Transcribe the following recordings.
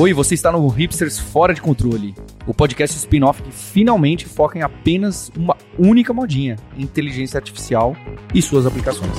Oi, você está no Hipsters Fora de Controle, o podcast spin-off que finalmente foca em apenas uma única modinha: inteligência artificial e suas aplicações.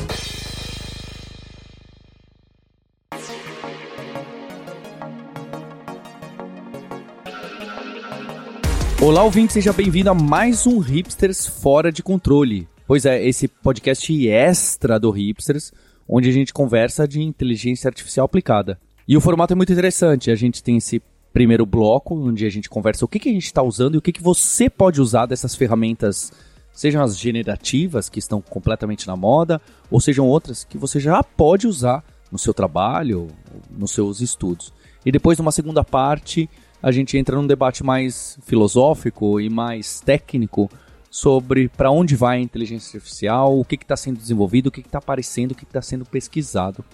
Olá, ouvinte, seja bem-vindo a mais um Hipsters Fora de Controle. Pois é, esse podcast extra do Hipsters, onde a gente conversa de inteligência artificial aplicada. E o formato é muito interessante. A gente tem esse primeiro bloco, onde a gente conversa o que, que a gente está usando e o que, que você pode usar dessas ferramentas, sejam as generativas, que estão completamente na moda, ou sejam outras que você já pode usar no seu trabalho, nos seus estudos. E depois, numa segunda parte, a gente entra num debate mais filosófico e mais técnico sobre para onde vai a inteligência artificial, o que está sendo desenvolvido, o que está aparecendo, o que está sendo pesquisado.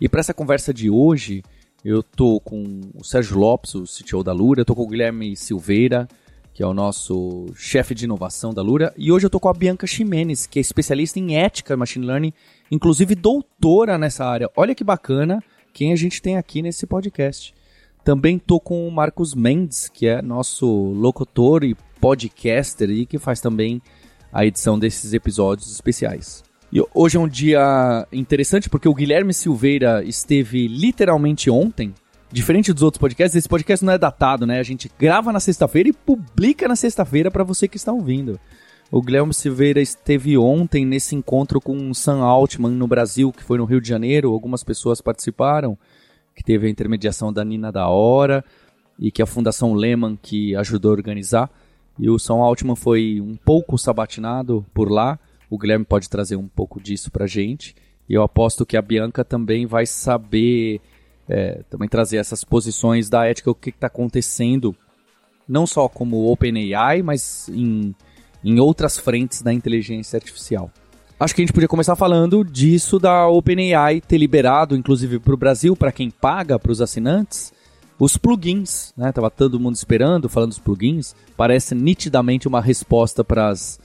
E para essa conversa de hoje, eu tô com o Sérgio Lopes, o CTO da Lura, eu tô com o Guilherme Silveira, que é o nosso chefe de inovação da Lura, e hoje eu tô com a Bianca Ximenes, que é especialista em ética machine learning, inclusive doutora nessa área. Olha que bacana quem a gente tem aqui nesse podcast. Também tô com o Marcos Mendes, que é nosso locutor e podcaster e que faz também a edição desses episódios especiais. E hoje é um dia interessante porque o Guilherme Silveira esteve literalmente ontem. Diferente dos outros podcasts, esse podcast não é datado, né? A gente grava na sexta-feira e publica na sexta-feira para você que está ouvindo. O Guilherme Silveira esteve ontem nesse encontro com o Sam Altman no Brasil, que foi no Rio de Janeiro. Algumas pessoas participaram, que teve a intermediação da Nina da Hora e que a Fundação Lehman que ajudou a organizar. E o Sam Altman foi um pouco sabatinado por lá o Guilherme pode trazer um pouco disso para gente. E eu aposto que a Bianca também vai saber é, também trazer essas posições da ética, o que está acontecendo, não só como OpenAI, mas em, em outras frentes da inteligência artificial. Acho que a gente podia começar falando disso da OpenAI ter liberado, inclusive para o Brasil, para quem paga, para os assinantes, os plugins. Né? Todo mundo esperando, falando dos plugins. Parece nitidamente uma resposta para as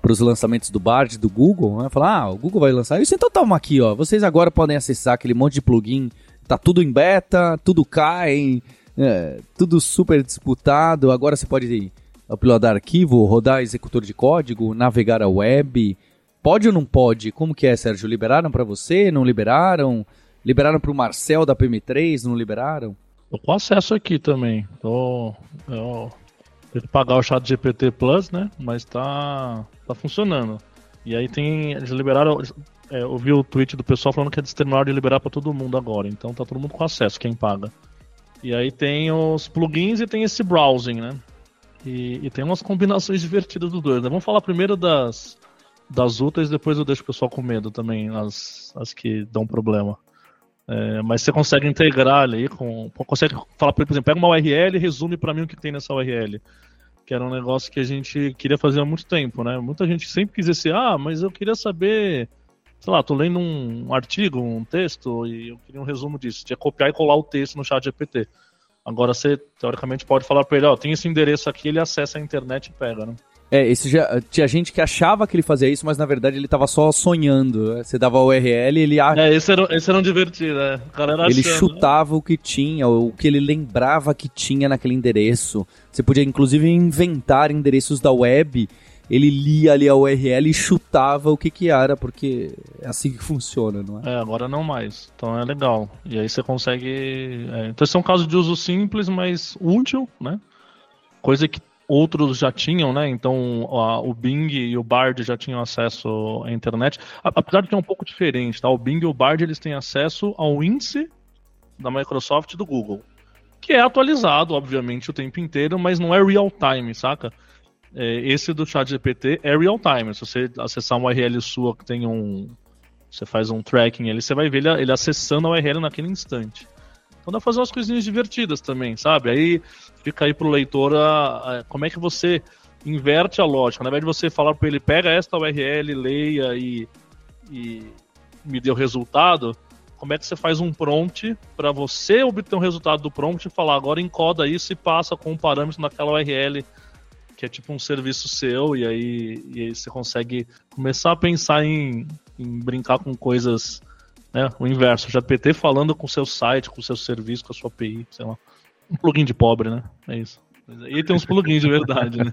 para os lançamentos do Bard, do Google, né? Falar, ah, o Google vai lançar isso, então toma aqui, ó. Vocês agora podem acessar aquele monte de plugin, tá tudo em beta, tudo cai, é, tudo super disputado. Agora você pode uploadar arquivo, rodar executor de código, navegar a web. Pode ou não pode? Como que é, Sérgio? Liberaram para você? Não liberaram? Liberaram para o Marcel da PM3? Não liberaram? Tô com acesso aqui também. Tô, eu tem que pagar o chat GPT Plus, né? Mas tá, tá funcionando. E aí tem. Eles liberaram. É, eu vi o tweet do pessoal falando que eles terminaram de liberar para todo mundo agora. Então tá todo mundo com acesso, quem paga. E aí tem os plugins e tem esse browsing, né? E, e tem umas combinações divertidas dos dois. Né? Vamos falar primeiro das, das úteis, depois eu deixo o pessoal com medo também, as, as que dão problema. É, mas você consegue integrar ali com. Consegue falar, por exemplo, pega uma URL e resume para mim o que tem nessa URL. Que era um negócio que a gente queria fazer há muito tempo, né? Muita gente sempre quis dizer, ah, mas eu queria saber. Sei lá, tô lendo um artigo, um texto, e eu queria um resumo disso. Tinha copiar e colar o texto no chat GPT. Agora você, teoricamente, pode falar para ele, ó, tem esse endereço aqui, ele acessa a internet e pega, né? É, esse já, tinha gente que achava que ele fazia isso, mas na verdade ele tava só sonhando. Você dava a URL e ele... É, esse era, esse era um divertido, né? O cara era ele achando, chutava né? o que tinha, o que ele lembrava que tinha naquele endereço. Você podia inclusive inventar endereços da web. Ele lia ali a URL e chutava o que que era, porque é assim que funciona, não é? É, agora não mais. Então é legal. E aí você consegue... É, então esse é um caso de uso simples, mas útil, né? Coisa que outros já tinham, né? Então a, o Bing e o Bard já tinham acesso à internet. Apesar de que é um pouco diferente, tá? O Bing e o Bard eles têm acesso ao índice da Microsoft e do Google, que é atualizado, obviamente, o tempo inteiro, mas não é real time, saca? É, esse do Chat GPT é real time. Se você acessar uma URL sua que tem um, você faz um tracking ali, você vai ver ele, ele acessando a URL naquele instante. Então dá pra fazer umas coisinhas divertidas também, sabe? Aí fica aí pro leitor a, a, como é que você inverte a lógica. Ao invés de você falar para ele, pega esta URL, leia e, e me dê o resultado, como é que você faz um prompt para você obter um resultado do prompt e falar, agora encoda isso e passa com um parâmetro naquela URL que é tipo um serviço seu, e aí, e aí você consegue começar a pensar em, em brincar com coisas né? O inverso, o GPT falando com o seu site, com o seu serviço, com a sua API, sei lá. Um plugin de pobre, né? É isso. E tem uns plugins de verdade, né?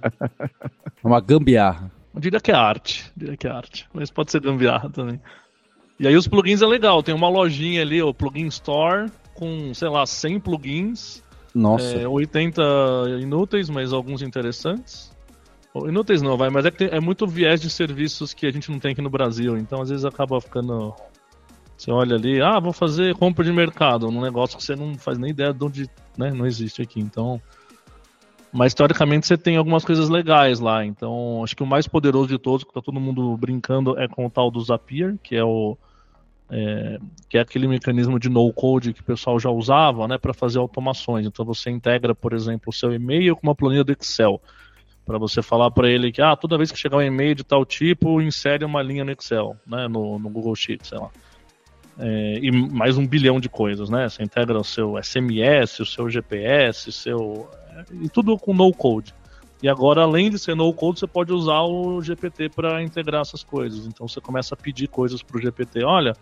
Uma gambiarra. Eu diria que é arte. Diria que é arte. Mas pode ser gambiarra também. E aí os plugins é legal. Tem uma lojinha ali, o Plugin Store, com, sei lá, 100 plugins. Nossa. É, 80 inúteis, mas alguns interessantes. Inúteis não, vai, mas é que tem, é muito viés de serviços que a gente não tem aqui no Brasil. Então às vezes acaba ficando. Você olha ali, ah, vou fazer compra de mercado, num negócio que você não faz nem ideia de onde né, não existe aqui. Então. Mas teoricamente você tem algumas coisas legais lá. Então, acho que o mais poderoso de todos, que tá todo mundo brincando, é com o tal do Zapier, que é o. É, que é aquele mecanismo de no-code que o pessoal já usava né, para fazer automações. Então você integra, por exemplo, o seu e-mail com uma planilha do Excel. Para você falar para ele que ah, toda vez que chegar um e-mail de tal tipo, insere uma linha no Excel, né, no, no Google Sheets, sei lá. É, e mais um bilhão de coisas, né? Você integra o seu SMS, o seu GPS, seu e tudo com no code. E agora, além de ser no code, você pode usar o GPT para integrar essas coisas. Então você começa a pedir coisas para o GPT. Olha,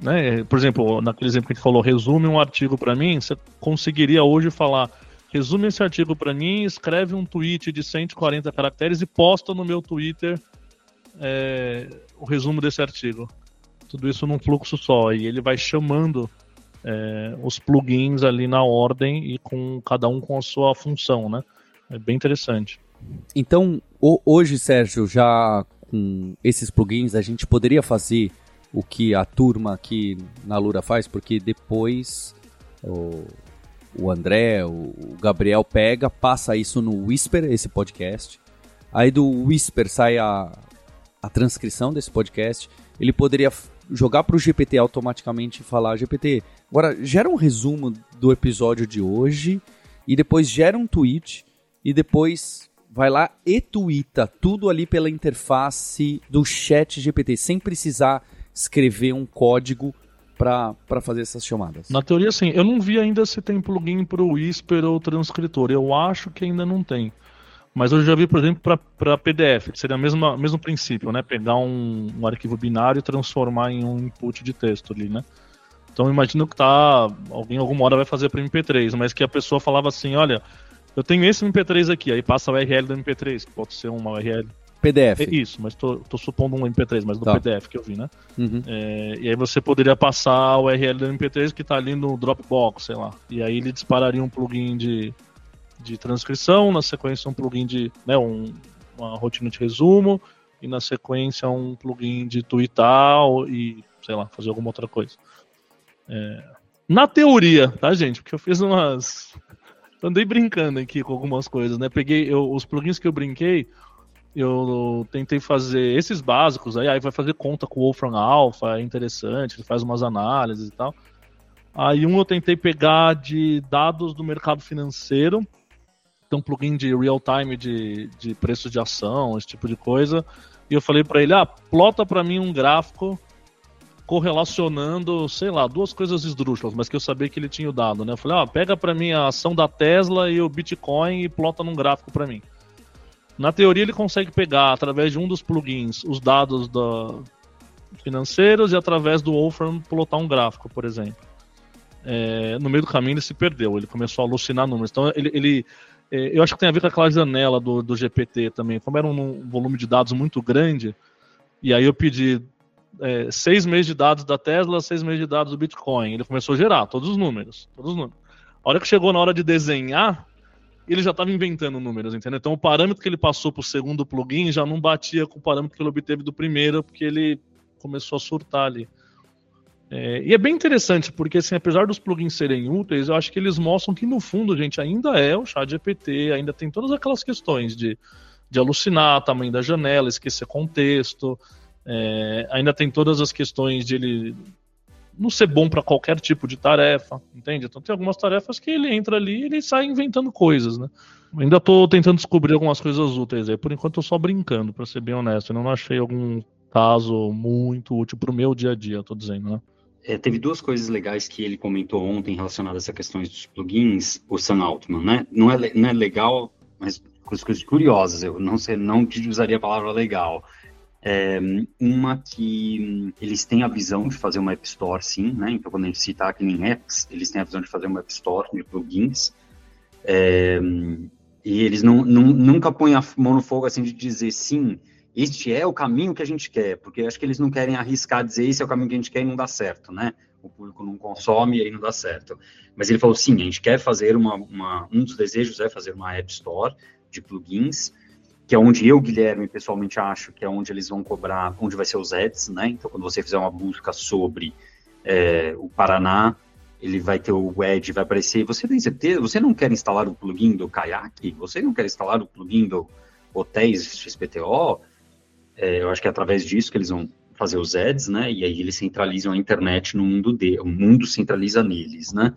né, por exemplo, naquele exemplo que a gente falou, resume um artigo para mim. Você conseguiria hoje falar, resume esse artigo para mim, escreve um tweet de 140 caracteres e posta no meu Twitter é, o resumo desse artigo. Tudo isso num fluxo só. E ele vai chamando é, os plugins ali na ordem e com cada um com a sua função, né? É bem interessante. Então, hoje, Sérgio, já com esses plugins, a gente poderia fazer o que a turma aqui na Lura faz, porque depois o, o André, o Gabriel pega, passa isso no Whisper, esse podcast. Aí do Whisper sai a, a transcrição desse podcast. Ele poderia jogar para o GPT automaticamente e falar: GPT, Agora, gera um resumo do episódio de hoje e depois gera um tweet e depois vai lá e twitta tudo ali pela interface do chat GPT, sem precisar escrever um código para fazer essas chamadas. Na teoria, sim. Eu não vi ainda se tem plugin para o Whisper ou transcritor. Eu acho que ainda não tem. Mas eu já vi, por exemplo, para PDF, que seria o mesmo, mesmo princípio, né? Pegar um, um arquivo binário e transformar em um input de texto ali, né? Então imagino que tá. Alguém alguma hora vai fazer para MP3, mas que a pessoa falava assim, olha, eu tenho esse MP3 aqui, aí passa a URL do MP3, que pode ser uma URL. PDF. É isso, mas tô, tô supondo um MP3, mas do tá. PDF que eu vi, né? Uhum. É, e aí você poderia passar a URL do MP3 que tá ali no Dropbox, sei lá. E aí ele dispararia um plugin de, de transcrição, na sequência um plugin de. Né, um, uma rotina de resumo, e na sequência um plugin de tweetar e, sei lá, fazer alguma outra coisa. É, na teoria, tá, gente? Porque eu fiz umas. Andei brincando aqui com algumas coisas, né? Peguei eu, os plugins que eu brinquei, eu tentei fazer esses básicos, aí, aí vai fazer conta com o Wolfram Alpha, é interessante, ele faz umas análises e tal. Aí um eu tentei pegar de dados do mercado financeiro, tem um plugin de real time de, de preço de ação, esse tipo de coisa. E eu falei para ele, ah, plota para mim um gráfico correlacionando, sei lá, duas coisas esdrúxulas, mas que eu sabia que ele tinha dado, né? Eu falei, ah, pega para mim a ação da Tesla e o Bitcoin e plota num gráfico para mim. Na teoria ele consegue pegar através de um dos plugins os dados da... financeiros e através do Wolfram plotar um gráfico, por exemplo. É, no meio do caminho ele se perdeu, ele começou a alucinar números. Então ele, ele eu acho que tem a ver com aquela janela do, do GPT também. Como era um, um volume de dados muito grande, e aí eu pedi é, seis meses de dados da Tesla, seis meses de dados do Bitcoin. Ele começou a gerar todos os números. Todos os números. A hora que chegou na hora de desenhar, ele já estava inventando números, entendeu? Então o parâmetro que ele passou para o segundo plugin já não batia com o parâmetro que ele obteve do primeiro, porque ele começou a surtar ali. É, e é bem interessante, porque assim, apesar dos plugins serem úteis, eu acho que eles mostram que no fundo, gente, ainda é o chat GPT, ainda tem todas aquelas questões de, de alucinar, tamanho da janela, esquecer contexto, é, ainda tem todas as questões de ele não ser bom para qualquer tipo de tarefa, entende? Então tem algumas tarefas que ele entra ali e ele sai inventando coisas, né? Ainda estou tentando descobrir algumas coisas úteis aí. Por enquanto eu só brincando, para ser bem honesto. Eu não achei algum caso muito útil para o meu dia a dia, estou dizendo, né? É, teve duas coisas legais que ele comentou ontem relacionadas a questões dos plugins, o Sam Altman, né? Não é, não é legal, mas coisas curiosas. Eu não sei, não usaria a palavra legal. É, uma que eles têm a visão de fazer uma App Store, sim, né? Então, quando a gente cita aqui em apps, eles têm a visão de fazer uma App Store de plugins, É, e eles não, não, nunca põem a mão no fogo assim de dizer sim, este é o caminho que a gente quer, porque acho que eles não querem arriscar dizer esse é o caminho que a gente quer e não dá certo, né? O público não consome e aí não dá certo. Mas ele falou sim, a gente quer fazer uma, uma um dos desejos é fazer uma App Store de plugins, que é onde eu, Guilherme, pessoalmente acho que é onde eles vão cobrar, onde vai ser os ads, né? Então, quando você fizer uma busca sobre é, o Paraná, ele vai ter o Edge, vai aparecer. Você tem certeza? Você não quer instalar o plugin do Kayak? Você não quer instalar o plugin do Hotéis XPTO? É, eu acho que é através disso que eles vão fazer os ads, né? E aí eles centralizam a internet no mundo de, o mundo centraliza neles, né?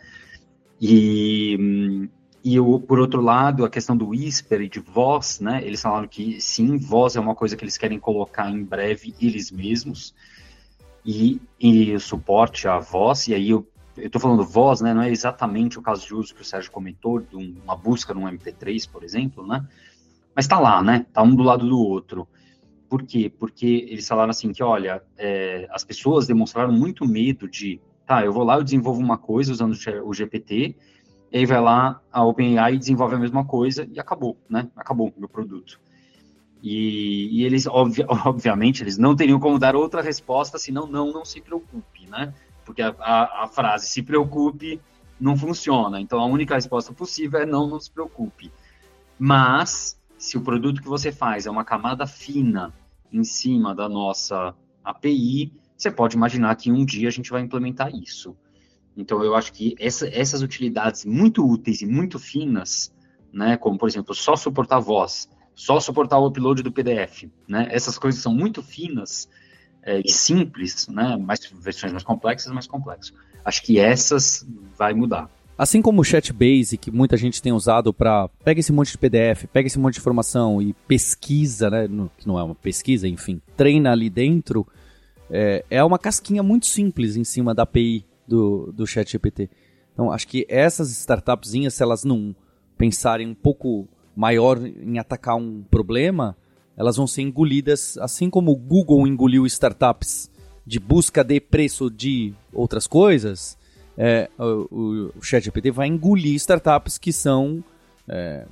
E e o, por outro lado, a questão do whisper e de voz, né? Eles falaram que sim, voz é uma coisa que eles querem colocar em breve eles mesmos e, e suporte à voz. E aí eu eu estou falando voz, né? Não é exatamente o caso de uso que o Sérgio comentou, de uma busca no MP3, por exemplo, né? Mas está lá, né? Está um do lado do outro. Por quê? Porque eles falaram assim que, olha, é, as pessoas demonstraram muito medo de, tá, eu vou lá, eu desenvolvo uma coisa usando o GPT, e aí vai lá a OpenAI desenvolve a mesma coisa e acabou, né? Acabou o meu produto. E, e eles, obvi obviamente, eles não teriam como dar outra resposta senão não, não se preocupe, né? porque a, a, a, frase se preocupe não funciona. Então a única resposta possível é não, não se preocupe. Mas se o produto que você faz é uma camada fina em cima da nossa API, você pode imaginar que um dia a gente vai implementar isso. Então eu acho que essa, essas utilidades muito úteis e muito finas, né, como por exemplo só suportar voz, só suportar o upload do PDF, né, essas coisas são muito finas é, e simples, né? Mais versões mais complexas, mais complexo. Acho que essas vai mudar. Assim como o Chatbase, que muita gente tem usado para pega esse monte de PDF, pega esse monte de informação e pesquisa, né? No, que não é uma pesquisa, enfim, treina ali dentro, é, é uma casquinha muito simples em cima da API do, do ChatGPT. Então, acho que essas startupzinhas, se elas não pensarem um pouco maior em atacar um problema, elas vão ser engolidas, assim como o Google engoliu startups de busca de preço de outras coisas, é, o, o ChatGPT vai engolir startups que são é,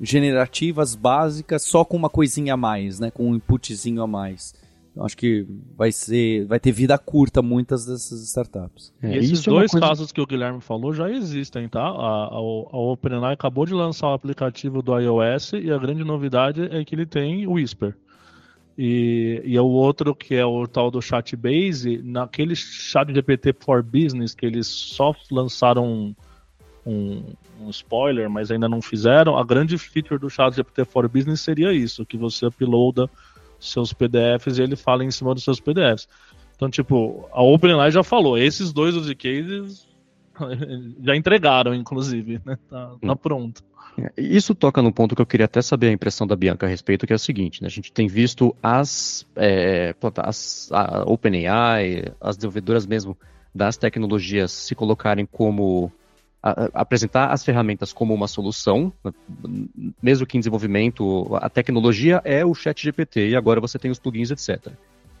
generativas básicas só com uma coisinha a mais, né, com um inputzinho a mais. Então, acho que vai ser, vai ter vida curta muitas dessas startups. É, esses dois é coisa... casos que o Guilherme falou já existem, tá? A, a, a OpenAI acabou de lançar o aplicativo do iOS e a grande novidade é que ele tem o Whisper. E, e o outro que é o tal do Chatbase, naquele chat GPT for Business que eles só lançaram um, um, um, spoiler, mas ainda não fizeram, a grande feature do chat GPT for Business seria isso, que você uploada seus PDFs e ele fala em cima dos seus PDFs. Então, tipo, a OpenAI já falou, esses dois use cases já entregaram, inclusive, né? Tá, tá hum. pronto. É, isso toca no ponto que eu queria até saber a impressão da Bianca a respeito, que é o seguinte, né? A gente tem visto as, é, as a OpenAI, as desenvolvedoras mesmo das tecnologias se colocarem como a, apresentar as ferramentas como uma solução, mesmo que em desenvolvimento, a tecnologia é o chat GPT e agora você tem os plugins, etc.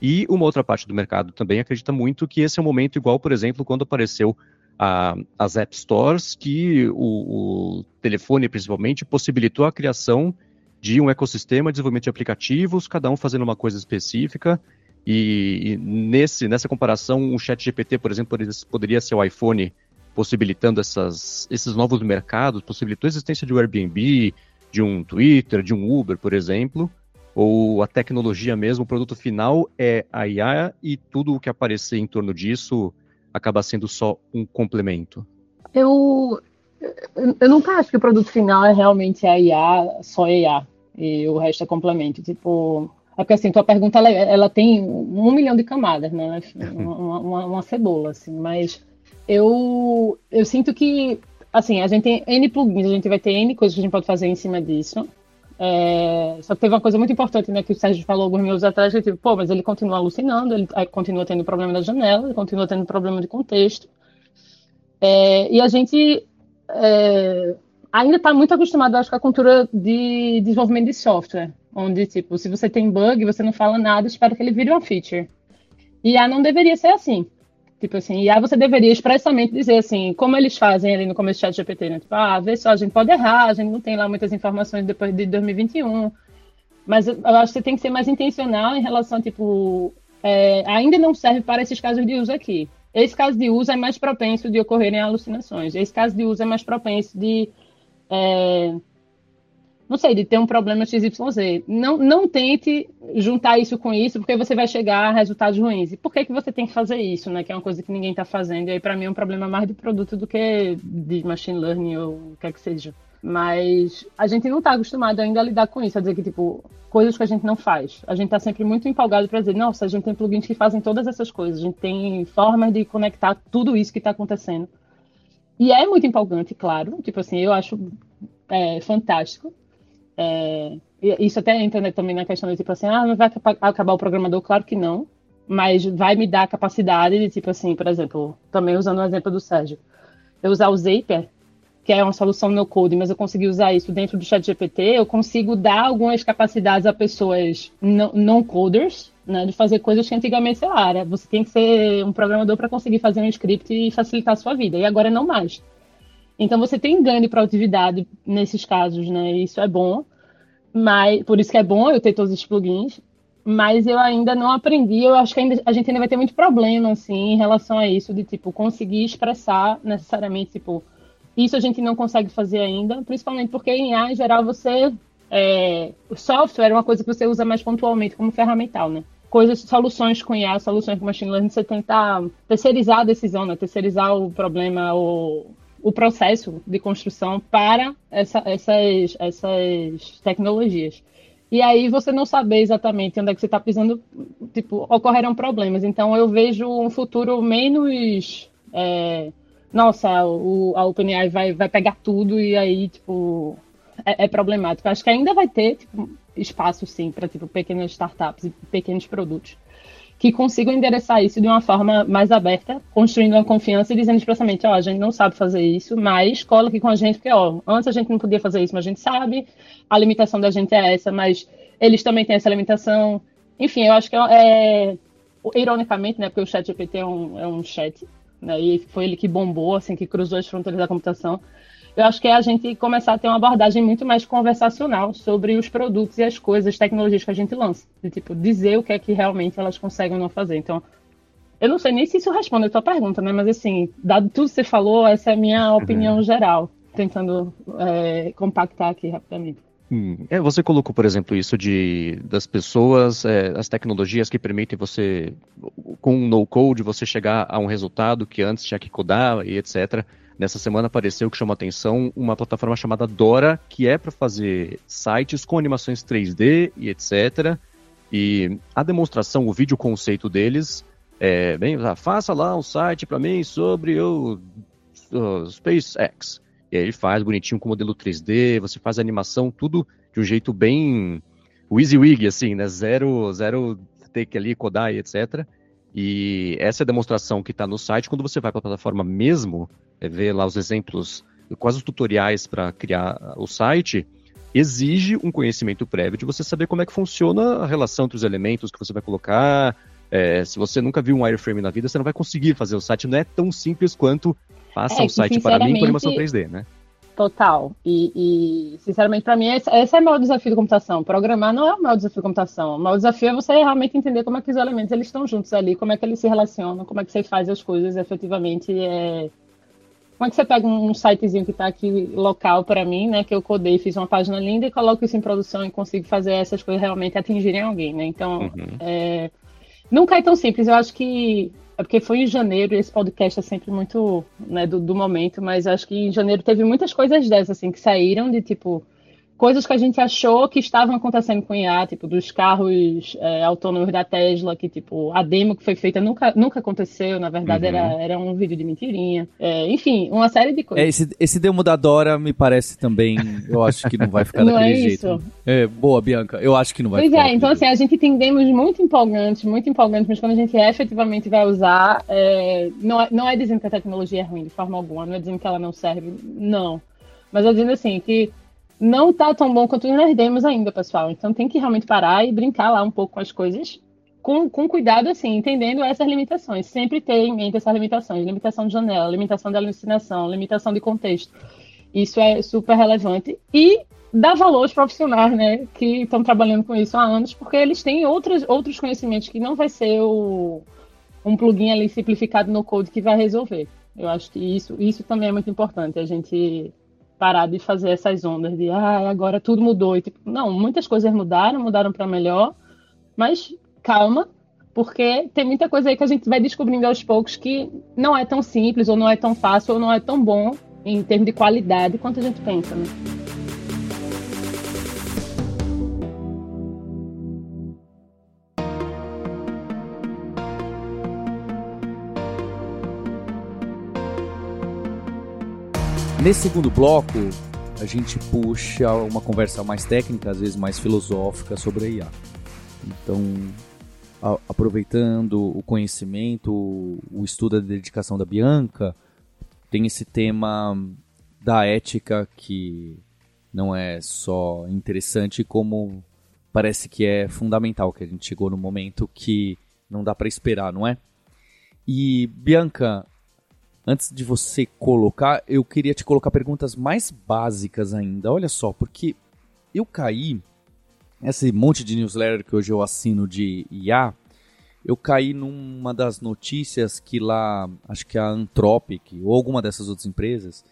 E uma outra parte do mercado também acredita muito que esse é um momento igual, por exemplo, quando apareceu a, as App Stores, que o, o telefone, principalmente, possibilitou a criação de um ecossistema de desenvolvimento de aplicativos, cada um fazendo uma coisa específica. E, e nesse, nessa comparação, o Chat GPT, por exemplo, poderia, ser o iPhone possibilitando essas, esses novos mercados, possibilitou a existência de um Airbnb, de um Twitter, de um Uber, por exemplo, ou a tecnologia mesmo, o produto final é a IA e tudo o que aparecer em torno disso acaba sendo só um complemento? Eu, eu nunca acho que o produto final é realmente a IA, só IA, e o resto é complemento. Tipo, é porque assim, tua pergunta ela, ela tem um milhão de camadas, né? Uma, uma, uma cebola, assim, mas eu, eu sinto que, assim, a gente tem N plugins, a gente vai ter N coisas que a gente pode fazer em cima disso. É, só que teve uma coisa muito importante, né, que o Sérgio falou alguns minutos atrás, que tipo, pô, mas ele continua alucinando, ele continua tendo problema da janela, ele continua tendo problema de contexto. É, e a gente é, ainda está muito acostumado, acho, com a cultura de desenvolvimento de software, onde, tipo, se você tem bug, você não fala nada, espera que ele vire uma feature. E a não deveria ser assim. Tipo assim, e aí você deveria expressamente dizer assim, como eles fazem ali no começo do chat GPT, né? Tipo, ah, vê só, a gente pode errar, a gente não tem lá muitas informações depois de 2021. Mas eu acho que você tem que ser mais intencional em relação, tipo, é, ainda não serve para esses casos de uso aqui. Esse caso de uso é mais propenso de ocorrerem alucinações. Esse caso de uso é mais propenso de é, não sei, de ter um problema XYZ. Não, não tente juntar isso com isso, porque você vai chegar a resultados ruins. E por que, que você tem que fazer isso, né? Que é uma coisa que ninguém está fazendo. E aí, para mim, é um problema mais de produto do que de machine learning ou o que é que seja. Mas a gente não está acostumado ainda a lidar com isso, a dizer que, tipo, coisas que a gente não faz. A gente está sempre muito empolgado para dizer, nossa, a gente tem plugins que fazem todas essas coisas, a gente tem formas de conectar tudo isso que está acontecendo. E é muito empolgante, claro. Tipo assim, eu acho é, fantástico. É, isso até entra também na questão de tipo assim, ah, não vai acabar o programador? Claro que não, mas vai me dar a capacidade de, tipo assim, por exemplo, também usando o exemplo do Sérgio, eu usar o Zapier, que é uma solução no code, mas eu consegui usar isso dentro do chat GPT, eu consigo dar algumas capacidades a pessoas não coders, né, de fazer coisas que antigamente, sei lá, era, você tem que ser um programador para conseguir fazer um script e facilitar a sua vida, e agora não mais. Então você tem ganho de produtividade nesses casos, né? Isso é bom. Mas por isso que é bom eu ter todos os plugins, mas eu ainda não aprendi, eu acho que ainda, a gente ainda vai ter muito problema assim em relação a isso de tipo conseguir expressar necessariamente tipo isso a gente não consegue fazer ainda, principalmente porque em A, em geral você é, o software é uma coisa que você usa mais pontualmente como ferramental, né? Coisas, soluções com IA, soluções com machine learning, você tentar terceirizar a decisão, né? terceirizar o problema, ou o processo de construção para essa, essas, essas tecnologias. E aí você não saber exatamente onde é que você está pisando, tipo, ocorrerão problemas. Então eu vejo um futuro menos. É, nossa, o, a OpenAI vai, vai pegar tudo e aí, tipo, é, é problemático. Acho que ainda vai ter tipo, espaço, sim, para tipo, pequenas startups e pequenos produtos que consigam endereçar isso de uma forma mais aberta, construindo uma confiança e dizendo expressamente, ó, oh, a gente não sabe fazer isso, mas cola aqui com a gente, porque, ó, antes a gente não podia fazer isso, mas a gente sabe, a limitação da gente é essa, mas eles também têm essa limitação. Enfim, eu acho que é, é ironicamente, né, porque o chat GPT é um, é um chat, né, e foi ele que bombou, assim, que cruzou as fronteiras da computação, eu acho que é a gente começar a ter uma abordagem muito mais conversacional sobre os produtos e as coisas, as tecnologias que a gente lança. De, tipo, dizer o que é que realmente elas conseguem não fazer. Então, eu não sei nem se isso responde a tua pergunta, né? Mas, assim, dado tudo que você falou, essa é a minha uhum. opinião geral, tentando é, compactar aqui rapidamente. Hum. É, você colocou, por exemplo, isso de das pessoas, é, as tecnologias que permitem você, com um no-code, você chegar a um resultado que antes tinha que codar e etc. Nessa semana apareceu que chamou atenção uma plataforma chamada Dora, que é para fazer sites com animações 3D e etc. E a demonstração, o vídeo conceito deles é bem, ah, faça lá um site para mim sobre o, o SpaceX. E aí ele faz bonitinho com modelo 3D, você faz a animação, tudo de um jeito bem WYSIWYG, assim, né? Zero, zero que ali codar e etc. E essa é a demonstração que está no site. Quando você vai para a plataforma mesmo, é, ver lá os exemplos, quase os tutoriais para criar o site, exige um conhecimento prévio de você saber como é que funciona a relação entre os elementos que você vai colocar. É, se você nunca viu um wireframe na vida, você não vai conseguir fazer o site. Não é tão simples quanto faça é, o site para mim com animação 3D, né? Total. E, e sinceramente, para mim, esse, esse, é o maior desafio da computação. Programar não é o maior desafio da computação. O maior desafio é você realmente entender como é que os elementos eles estão juntos ali, como é que eles se relacionam, como é que você faz as coisas efetivamente. É... Como é que você pega um sitezinho que está aqui local para mim, né, que eu codei, fiz uma página linda e coloco isso em produção e consigo fazer essas coisas realmente atingirem alguém, né? Então, uhum. é... nunca é tão simples. Eu acho que é porque foi em janeiro, e esse podcast é sempre muito né, do, do momento, mas acho que em janeiro teve muitas coisas dessas, assim, que saíram de tipo coisas que a gente achou que estavam acontecendo com IA, tipo, dos carros é, autônomos da Tesla, que, tipo, a demo que foi feita nunca, nunca aconteceu, na verdade, uhum. era, era um vídeo de mentirinha. É, enfim, uma série de coisas. É, esse, esse demo da Dora me parece também, eu acho que não vai ficar não daquele é jeito. É, boa, Bianca, eu acho que não vai pois ficar. Pois é, então, assim, a gente tem demos muito empolgantes, muito empolgantes, mas quando a gente efetivamente vai usar, é, não, é, não é dizendo que a tecnologia é ruim, de forma alguma, não é dizendo que ela não serve, não. Mas é dizendo, assim, que não tá tão bom quanto nós demos ainda, pessoal. Então tem que realmente parar e brincar lá um pouco com as coisas com, com cuidado, assim, entendendo essas limitações. Sempre ter em mente essas limitações. Limitação de janela, limitação de alucinação, limitação de contexto. Isso é super relevante. E dar valor aos profissionais, né, que estão trabalhando com isso há anos, porque eles têm outros, outros conhecimentos que não vai ser o, um plugin ali simplificado no code que vai resolver. Eu acho que isso, isso também é muito importante, a gente parar de fazer essas ondas de ah, agora tudo mudou. E, tipo, não, muitas coisas mudaram, mudaram para melhor, mas calma, porque tem muita coisa aí que a gente vai descobrindo aos poucos que não é tão simples, ou não é tão fácil, ou não é tão bom em termos de qualidade quanto a gente pensa. Né? Nesse segundo bloco, a gente puxa uma conversa mais técnica, às vezes mais filosófica sobre a IA. Então, a, aproveitando o conhecimento, o estudo da dedicação da Bianca, tem esse tema da ética que não é só interessante, como parece que é fundamental, que a gente chegou no momento que não dá para esperar, não é? E, Bianca, antes de você colocar, eu queria te colocar perguntas mais básicas ainda. Olha só, porque eu caí, esse monte de newsletter que hoje eu assino de IA, eu caí numa das notícias que lá, acho que a Anthropic ou alguma dessas outras empresas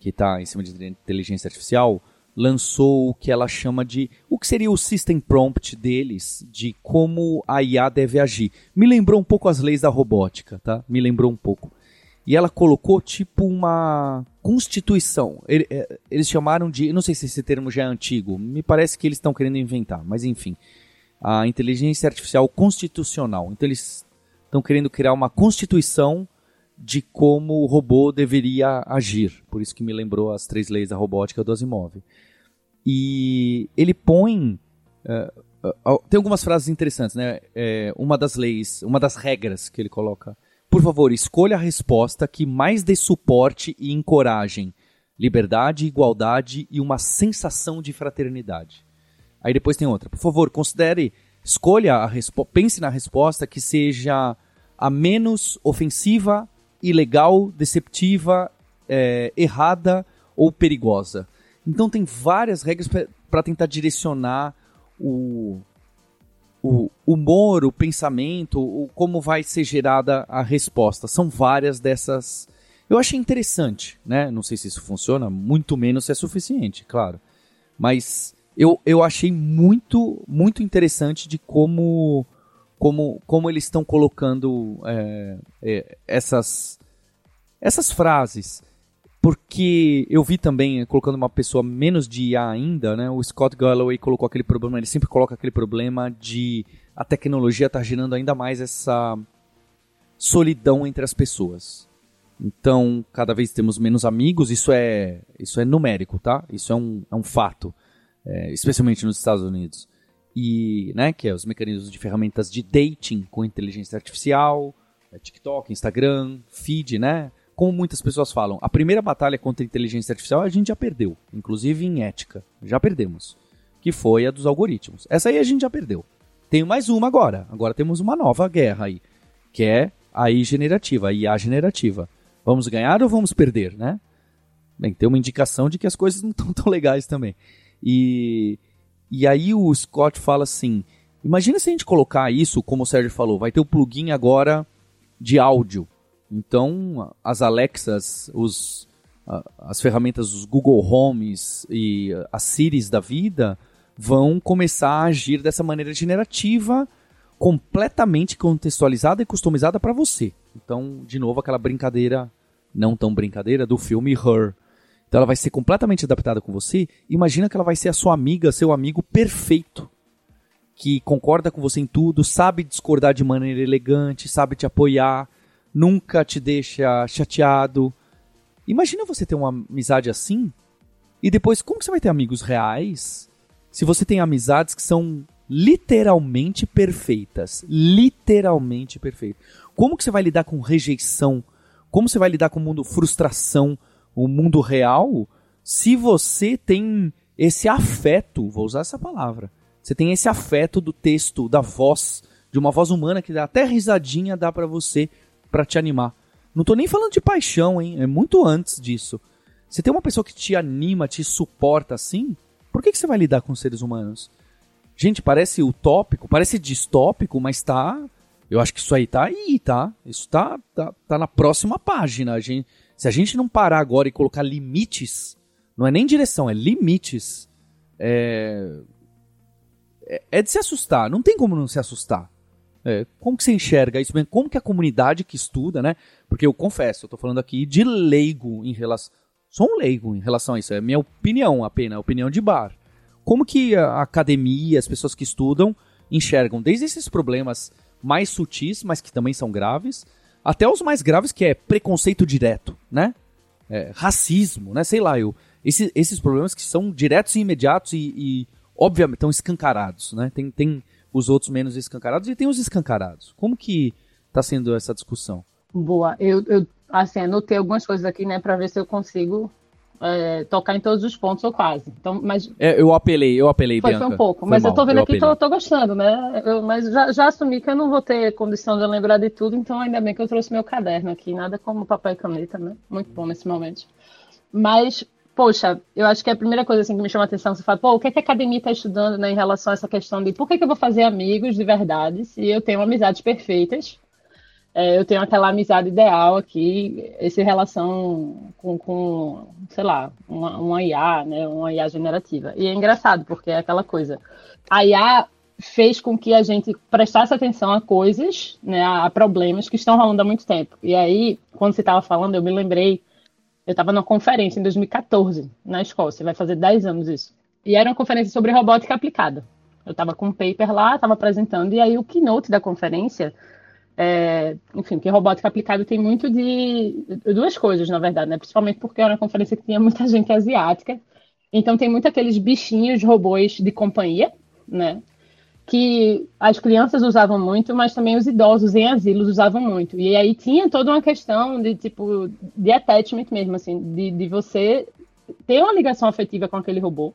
que está em cima de inteligência artificial lançou o que ela chama de o que seria o system prompt deles de como a IA deve agir. Me lembrou um pouco as leis da robótica, tá? Me lembrou um pouco e ela colocou tipo uma constituição. É, eles chamaram de, não sei se esse termo já é antigo, me parece que eles estão querendo inventar, mas enfim, a inteligência artificial constitucional. Então eles estão querendo criar uma constituição de como o robô deveria agir. Por isso que me lembrou as três leis da robótica do Asimov. E ele põe uh, tem algumas frases interessantes, né? Uma das leis, uma das regras que ele coloca por favor, escolha a resposta que mais dê suporte e encorajem liberdade, igualdade e uma sensação de fraternidade. Aí depois tem outra. Por favor, considere, escolha a resposta, pense na resposta que seja a menos ofensiva, ilegal, deceptiva, é, errada ou perigosa. Então tem várias regras para tentar direcionar o, o humor, o pensamento, o como vai ser gerada a resposta. São várias dessas. Eu achei interessante, né? Não sei se isso funciona, muito menos se é suficiente, claro. Mas eu, eu achei muito, muito interessante de como, como, como eles estão colocando é, é, essas, essas frases porque eu vi também, colocando uma pessoa menos de IA ainda, né, o Scott Galloway colocou aquele problema, ele sempre coloca aquele problema de a tecnologia estar tá gerando ainda mais essa solidão entre as pessoas. Então, cada vez temos menos amigos, isso é, isso é numérico, tá? Isso é um, é um fato, é, especialmente nos Estados Unidos. E, né, que é os mecanismos de ferramentas de dating com inteligência artificial, é TikTok, Instagram, feed, né? Como muitas pessoas falam, a primeira batalha contra a inteligência artificial a gente já perdeu, inclusive em ética. Já perdemos. Que foi a dos algoritmos. Essa aí a gente já perdeu. Tem mais uma agora. Agora temos uma nova guerra aí, que é a I generativa, a IA generativa. Vamos ganhar ou vamos perder, né? Bem, tem uma indicação de que as coisas não estão tão legais também. E, e aí o Scott fala assim: imagina se a gente colocar isso, como o Sérgio falou, vai ter o plugin agora de áudio. Então, as Alexas, os, as ferramentas dos Google Homes e as Siris da vida vão começar a agir dessa maneira generativa, completamente contextualizada e customizada para você. Então, de novo, aquela brincadeira, não tão brincadeira, do filme Her. Então, ela vai ser completamente adaptada com você. Imagina que ela vai ser a sua amiga, seu amigo perfeito. Que concorda com você em tudo, sabe discordar de maneira elegante, sabe te apoiar, nunca te deixa chateado. Imagina você ter uma amizade assim e depois como você vai ter amigos reais se você tem amizades que são literalmente perfeitas, literalmente perfeitas. Como que você vai lidar com rejeição? Como você vai lidar com o mundo frustração, o mundo real, se você tem esse afeto, vou usar essa palavra. Você tem esse afeto do texto, da voz de uma voz humana que dá até risadinha dá para você para te animar. Não tô nem falando de paixão, hein? É muito antes disso. Você tem uma pessoa que te anima, te suporta assim, por que, que você vai lidar com seres humanos? Gente, parece utópico, parece distópico, mas tá. Eu acho que isso aí tá aí, tá? Isso tá, tá, tá na próxima página. A gente, se a gente não parar agora e colocar limites, não é nem direção, é limites. É, é, é de se assustar. Não tem como não se assustar. É, como que você enxerga isso? Como que a comunidade que estuda, né? Porque eu confesso, eu tô falando aqui de leigo em relação. Sou um leigo em relação a isso. É minha opinião apenas, opinião de bar. Como que a academia, as pessoas que estudam, enxergam desde esses problemas mais sutis, mas que também são graves, até os mais graves, que é preconceito direto, né? É, racismo, né? Sei lá, eu, esse, esses problemas que são diretos e imediatos e, e obviamente, estão escancarados, né? Tem, tem os outros menos escancarados e tem os escancarados. Como que está sendo essa discussão? Boa, eu, eu assim, anotei algumas coisas aqui, né, para ver se eu consigo é, tocar em todos os pontos ou quase. Então, mas é, eu apelei, eu apelei, foi, Bianca. Foi um pouco, foi mas mal, eu tô vendo eu aqui que eu tô gostando, né? Eu, mas já, já assumi que eu não vou ter condição de lembrar de tudo, então ainda bem que eu trouxe meu caderno aqui, nada como papel e caneta, né? Muito bom nesse momento. Mas, poxa, eu acho que a primeira coisa assim, que me chama a atenção, você fala, pô, o que, é que a academia está estudando né, em relação a essa questão de por que, que eu vou fazer amigos de verdade se eu tenho amizades perfeitas é, eu tenho aquela amizade ideal aqui, essa relação com, com sei lá, uma, uma IA, né, uma IA generativa. E é engraçado, porque é aquela coisa. A IA fez com que a gente prestasse atenção a coisas, né, a problemas que estão rolando há muito tempo. E aí, quando você estava falando, eu me lembrei, eu estava numa conferência em 2014, na Escócia, vai fazer 10 anos isso. E era uma conferência sobre robótica aplicada. Eu estava com um paper lá, estava apresentando, e aí o keynote da conferência é, enfim, porque robótica aplicada tem muito de duas coisas, na verdade, né? Principalmente porque era uma conferência que tinha muita gente asiática. Então tem muito aqueles bichinhos robôs de companhia, né? Que as crianças usavam muito, mas também os idosos em asilos usavam muito. E aí tinha toda uma questão de tipo de attachment mesmo, assim, de, de você ter uma ligação afetiva com aquele robô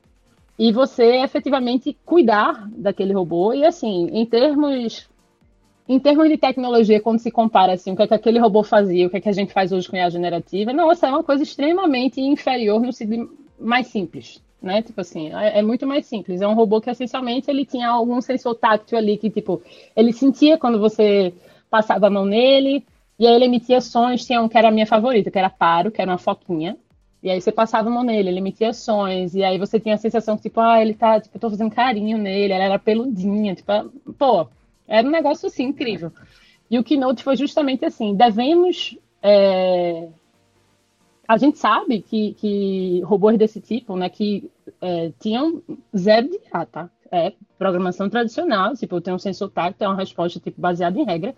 e você efetivamente cuidar daquele robô. E assim, em termos em termos de tecnologia, quando se compara assim, o que, é que aquele robô fazia, o que, é que a gente faz hoje com a generativa, nossa, é uma coisa extremamente inferior no sentido mais simples, né? Tipo assim, é, é, muito mais simples. É um robô que essencialmente ele tinha algum sensor táctil ali que tipo ele sentia quando você passava a mão nele e aí ele emitia sons. Tinha um que era a minha favorita, que era Paro, que era uma foquinha. E aí você passava a mão nele, ele emitia sons, e aí você tinha a sensação que, tipo, ah, ele tá, tipo, eu tô fazendo carinho nele, ela era peludinha, tipo, pô, era um negócio assim incrível. E o keynote foi justamente assim: devemos. É... A gente sabe que, que robôs desse tipo, né, que é, tinham zero de IA, tá? É programação tradicional, tipo, tem um sensor tátil, tem uma resposta tipo, baseada em regra.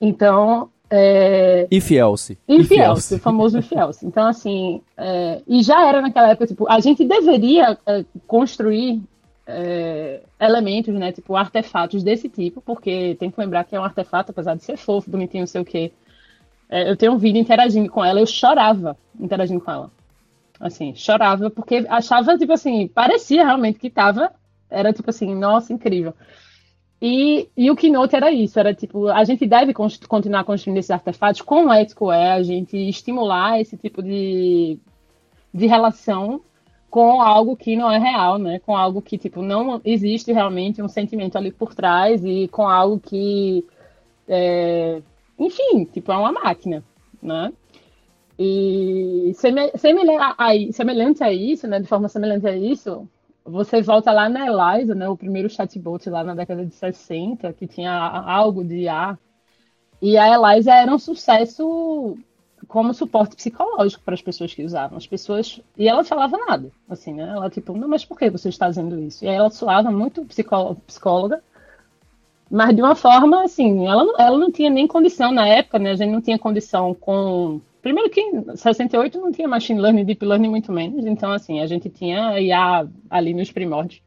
Então. É... If else. If, else, o famoso if else. Então, assim, é... e já era naquela época, tipo, a gente deveria é, construir é, elementos, né, tipo artefatos desse tipo, porque tem que lembrar que é um artefato, apesar de ser fofo, bonitinho, não sei o quê. É, eu tenho um vídeo interagindo com ela, eu chorava interagindo com ela. Assim, chorava, porque achava, tipo assim, parecia realmente que tava, era tipo assim, nossa, incrível. E, e o Keynote era isso, era tipo, a gente deve continuar construindo esses artefatos, quão ético é a gente estimular esse tipo de, de relação com algo que não é real, né? Com algo que tipo não existe realmente um sentimento ali por trás e com algo que, é... enfim, tipo é uma máquina, né? E semelhante a isso, né? De forma semelhante a isso, você volta lá na Eliza, né? O primeiro chatbot lá na década de 60 que tinha algo de IA. E a Eliza era um sucesso como suporte psicológico para as pessoas que usavam. As pessoas. E ela falava nada, assim, né? Ela, tipo, não, mas por que você está fazendo isso? E aí ela soava muito psicóloga, mas de uma forma, assim, ela, ela não tinha nem condição na época, né? A gente não tinha condição com. Primeiro que em 68 não tinha machine learning, deep learning, muito menos. Então, assim, a gente tinha IA ali nos primórdios.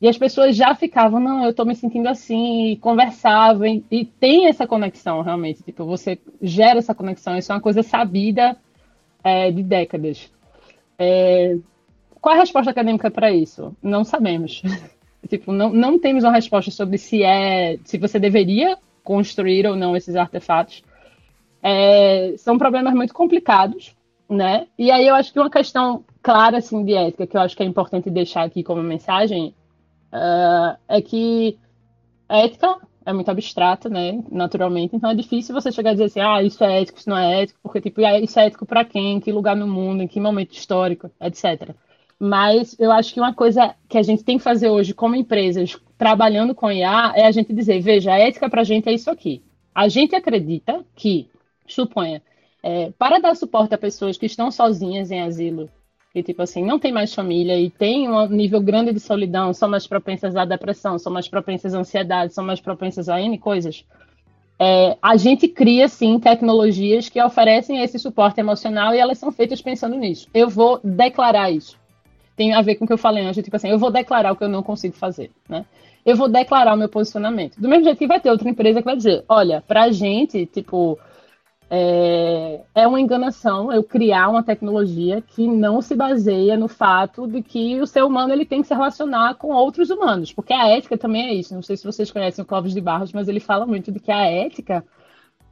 E as pessoas já ficavam, não, eu estou me sentindo assim, e conversavam, e, e, tem essa conexão realmente. Tipo, você gera essa conexão, isso é uma coisa sabida é, de décadas. É, qual a resposta acadêmica para isso? Não sabemos. tipo, não, não temos uma resposta sobre se é, se você deveria construir ou não esses artefatos. É, são problemas muito complicados, né? E aí eu acho que uma questão clara, assim, de ética, que eu acho que é importante deixar aqui como mensagem, uh, é que a ética é muito abstrata, né? Naturalmente, então é difícil você chegar a dizer assim, ah, isso é ético, isso não é ético, porque, tipo, ah, isso é ético para quem, em que lugar no mundo, em que momento histórico, etc. Mas eu acho que uma coisa que a gente tem que fazer hoje como empresas trabalhando com IA é a gente dizer, veja, a ética para a gente é isso aqui. A gente acredita que, suponha, é, para dar suporte a pessoas que estão sozinhas em asilo, que tipo assim, não tem mais família e tem um nível grande de solidão, são mais propensas à depressão, são mais propensas à ansiedade, são mais propensas a N coisas. É, a gente cria, sim, tecnologias que oferecem esse suporte emocional e elas são feitas pensando nisso. Eu vou declarar isso tem a ver com o que eu falei antes, tipo assim, eu vou declarar o que eu não consigo fazer, né? Eu vou declarar o meu posicionamento. Do mesmo jeito que vai ter outra empresa que vai dizer, olha, pra gente, tipo, é, é uma enganação eu criar uma tecnologia que não se baseia no fato de que o ser humano ele tem que se relacionar com outros humanos, porque a ética também é isso. Não sei se vocês conhecem o Clóvis de Barros, mas ele fala muito de que a ética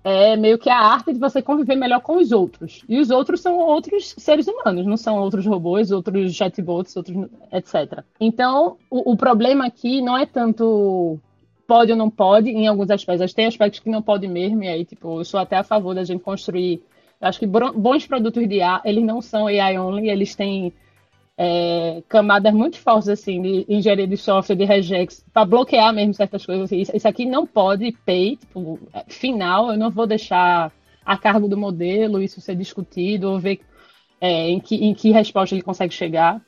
é meio que a arte de você conviver melhor com os outros. E os outros são outros seres humanos, não são outros robôs, outros chatbots, outros, etc. Então, o, o problema aqui não é tanto pode ou não pode, em alguns aspectos. Tem aspectos que não pode mesmo, e aí, tipo, eu sou até a favor da gente construir. Acho que bons produtos de IA, eles não são AI only, eles têm é, camadas muito fortes assim de engenharia de software, de regex, para bloquear mesmo certas coisas. Assim. Isso, isso, aqui não pode pay, tipo, é, final, eu não vou deixar a cargo do modelo isso ser discutido ou ver é, em, que, em que resposta ele consegue chegar.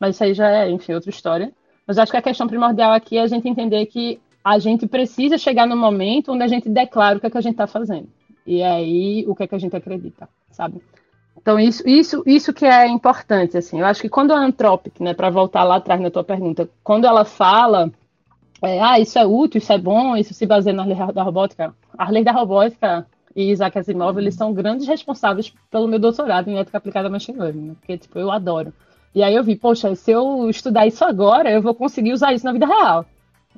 Mas isso aí já é, enfim, outra história. Mas acho que a questão primordial aqui é a gente entender que a gente precisa chegar no momento onde a gente declara o que, é que a gente está fazendo. E aí, o que é que a gente acredita, sabe? Então, isso, isso, isso que é importante, assim. Eu acho que quando a Anthropic, né, para voltar lá atrás na tua pergunta, quando ela fala, é, ah, isso é útil, isso é bom, isso se baseia na lei da robótica, a lei da robótica e Isaac Asimov, eles são grandes responsáveis pelo meu doutorado em ética aplicada a machine learning, né? porque, tipo, eu adoro. E aí eu vi, poxa, se eu estudar isso agora, eu vou conseguir usar isso na vida real.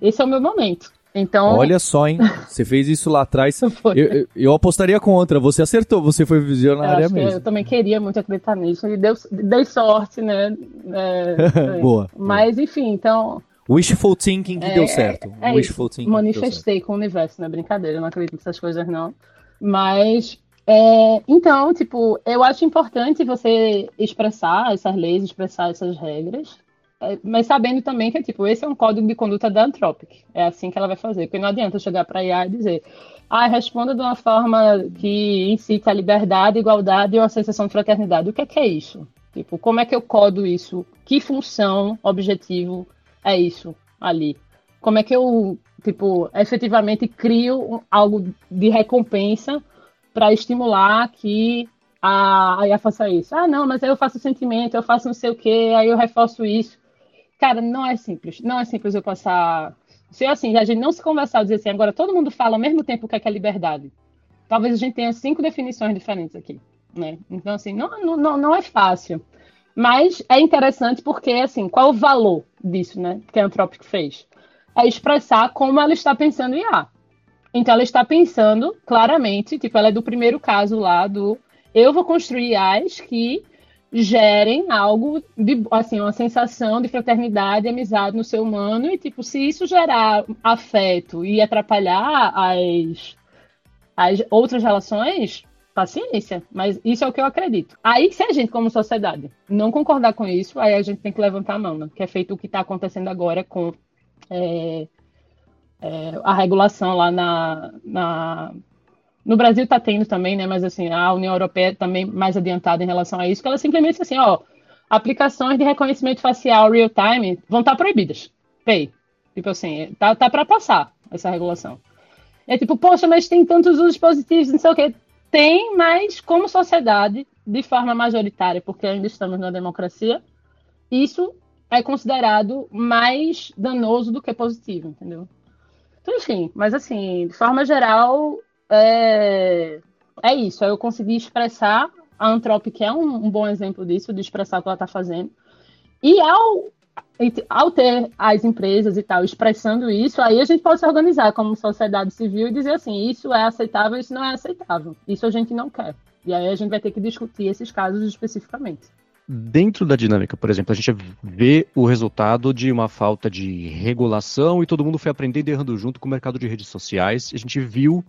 Esse é o meu momento. Então... Olha só, hein? Você fez isso lá atrás. eu, eu, eu, apostaria contra. Você acertou, você foi visionária eu mesmo. Eu também queria muito acreditar nisso. E deu, dei sorte, né? É, boa. Mas, boa. enfim, então. Wishful thinking que é, deu certo. É, é Wishful isso. thinking. Manifestei com o universo, não é brincadeira. Eu não acredito nessas coisas, não. Mas. É, então, tipo, eu acho importante você expressar essas leis, expressar essas regras, é, mas sabendo também que, tipo, esse é um código de conduta da Anthropic. É assim que ela vai fazer. Porque não adianta chegar para a IA e dizer, ah, responda de uma forma que incite a liberdade, igualdade e uma sensação de fraternidade. O que é que é isso? Tipo, como é que eu codo isso? Que função, objetivo é isso ali? Como é que eu, tipo, efetivamente crio algo de recompensa para estimular que a IA faça isso? Ah, não, mas aí eu faço sentimento, eu faço não sei o quê, aí eu reforço isso. Cara, não é simples. Não é simples eu passar. Se assim, a gente não se conversar, dizer assim, agora todo mundo fala ao mesmo tempo o que é, que é liberdade. Talvez a gente tenha cinco definições diferentes aqui, né? Então, assim, não, não, não é fácil. Mas é interessante porque, assim, qual o valor disso, né? Que a Anthropic fez? É expressar como ela está pensando em A. Então, ela está pensando claramente, tipo, ela é do primeiro caso lá do eu vou construir AIs que gerem algo de assim uma sensação de fraternidade amizade no ser humano e tipo se isso gerar afeto e atrapalhar as, as outras relações paciência mas isso é o que eu acredito aí se a gente como sociedade não concordar com isso aí a gente tem que levantar a mão né? que é feito o que está acontecendo agora com é, é, a regulação lá na, na no Brasil está tendo também, né? Mas assim, a União Europeia também mais adiantada em relação a isso, que ela simplesmente assim, ó, aplicações de reconhecimento facial real time vão estar tá proibidas. Pay. Tipo assim, tá, tá para passar essa regulação. É tipo, poxa, mas tem tantos usos positivos, não sei o quê. Tem, mas como sociedade, de forma majoritária, porque ainda estamos na democracia, isso é considerado mais danoso do que positivo, entendeu? Então, enfim, mas assim, de forma geral, é, é isso. Eu consegui expressar a Anthropic, que é um, um, bom exemplo disso, de expressar o que ela está fazendo. E ao ao ter as empresas e tal expressando isso, aí a gente pode se organizar como sociedade civil e dizer assim, isso é aceitável, isso não é aceitável. Isso a gente não quer. E aí a gente vai ter que discutir esses casos especificamente. Dentro da dinâmica, por exemplo, a gente vê o resultado de uma falta de regulação e todo mundo foi aprendendo errando junto com o mercado de redes sociais. A gente viu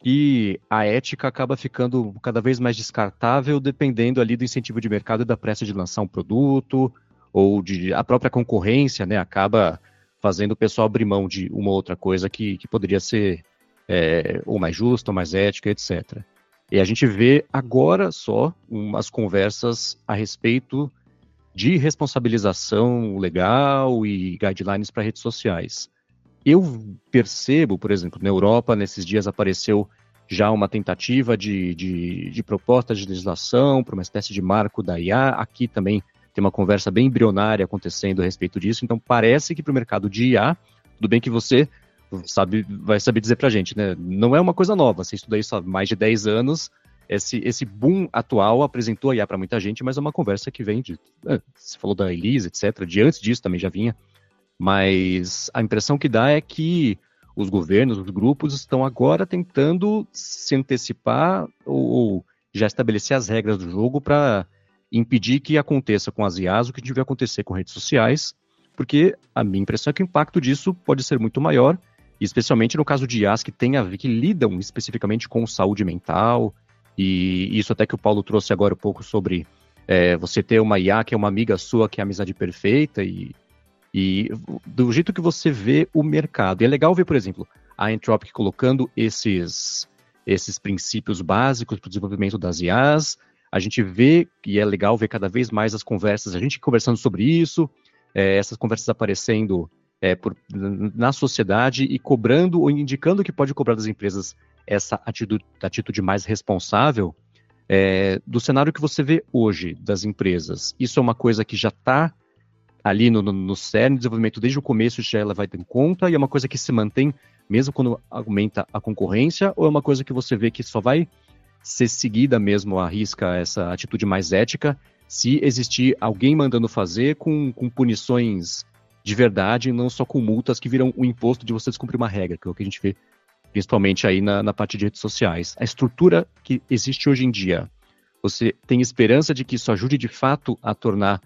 que a ética acaba ficando cada vez mais descartável dependendo ali do incentivo de mercado e da pressa de lançar um produto, ou de a própria concorrência, né, acaba fazendo o pessoal abrir mão de uma outra coisa que, que poderia ser é, ou mais justa, ou mais ética, etc. E a gente vê agora só umas conversas a respeito de responsabilização legal e guidelines para redes sociais. Eu percebo, por exemplo, na Europa, nesses dias apareceu já uma tentativa de, de, de proposta de legislação para uma espécie de marco da IA. Aqui também tem uma conversa bem embrionária acontecendo a respeito disso. Então, parece que para o mercado de IA, tudo bem que você sabe, vai saber dizer para a gente, né? Não é uma coisa nova, você estuda isso há mais de 10 anos. Esse, esse boom atual apresentou a IA para muita gente, mas é uma conversa que vem de. É, você falou da Elise, etc. De antes disso também já vinha. Mas a impressão que dá é que os governos, os grupos estão agora tentando se antecipar ou, ou já estabelecer as regras do jogo para impedir que aconteça com as IAs o que deve acontecer com redes sociais, porque a minha impressão é que o impacto disso pode ser muito maior, especialmente no caso de IAs que tem a ver, que lidam especificamente com saúde mental, e isso até que o Paulo trouxe agora um pouco sobre é, você ter uma IA que é uma amiga sua, que é a amizade perfeita, e, e do jeito que você vê o mercado. E é legal ver, por exemplo, a Anthropic colocando esses, esses princípios básicos para o desenvolvimento das IAs, a gente vê, e é legal ver cada vez mais as conversas, a gente conversando sobre isso, é, essas conversas aparecendo é, por, na sociedade e cobrando ou indicando que pode cobrar das empresas essa atitude, atitude mais responsável. É, do cenário que você vê hoje das empresas, isso é uma coisa que já está ali no, no, no cerne do desenvolvimento desde o começo, já ela vai em conta, e é uma coisa que se mantém mesmo quando aumenta a concorrência, ou é uma coisa que você vê que só vai ser seguida mesmo à risca essa atitude mais ética, se existir alguém mandando fazer com, com punições de verdade, não só com multas que viram o imposto de você descumprir uma regra, que é o que a gente vê principalmente aí na, na parte de redes sociais. A estrutura que existe hoje em dia, você tem esperança de que isso ajude de fato a tornar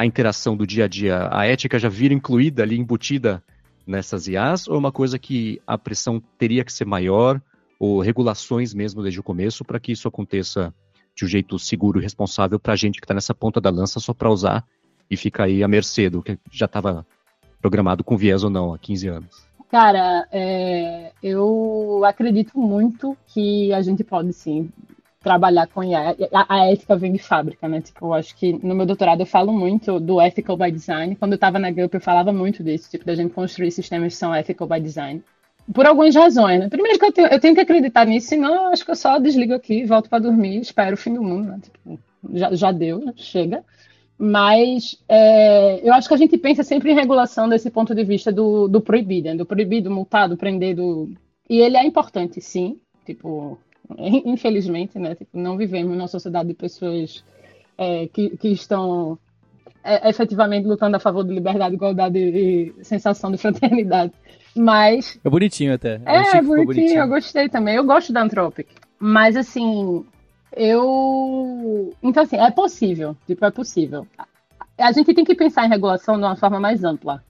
a interação do dia a dia, a ética já vira incluída ali, embutida nessas IAs, ou é uma coisa que a pressão teria que ser maior, ou regulações mesmo desde o começo para que isso aconteça de um jeito seguro e responsável para a gente que está nessa ponta da lança só para usar e ficar aí à mercê do que já estava programado com viés ou não há 15 anos. Cara, é, eu acredito muito que a gente pode sim trabalhar com IA. A, a, ética vem de fábrica, né? Tipo, eu acho que no meu doutorado eu falo muito do ethical by design. Quando eu estava na GUP eu falava muito disso, tipo, da gente construir sistemas que são ethical by design por algumas razões. Né? Primeiro que eu tenho, eu tenho, que acreditar nisso, senão eu acho que eu só desligo aqui, volto para dormir, espero o fim do mundo. Né? Tipo, já, já deu, chega. Mas é, eu acho que a gente pensa sempre em regulação desse ponto de vista do, do proibido, né? do proibido, multado, prender, do... e ele é importante, sim. Tipo, infelizmente, né? Tipo, não vivemos numa sociedade de pessoas é, que, que estão é, efetivamente lutando a favor de liberdade, igualdade e sensação de fraternidade. Mas. É bonitinho até. Eu é, bonitinho, bonitinho, eu gostei também. Eu gosto da Anthropic. Mas assim, eu. Então, assim, é possível. Tipo, é possível. A gente tem que pensar em regulação de uma forma mais ampla.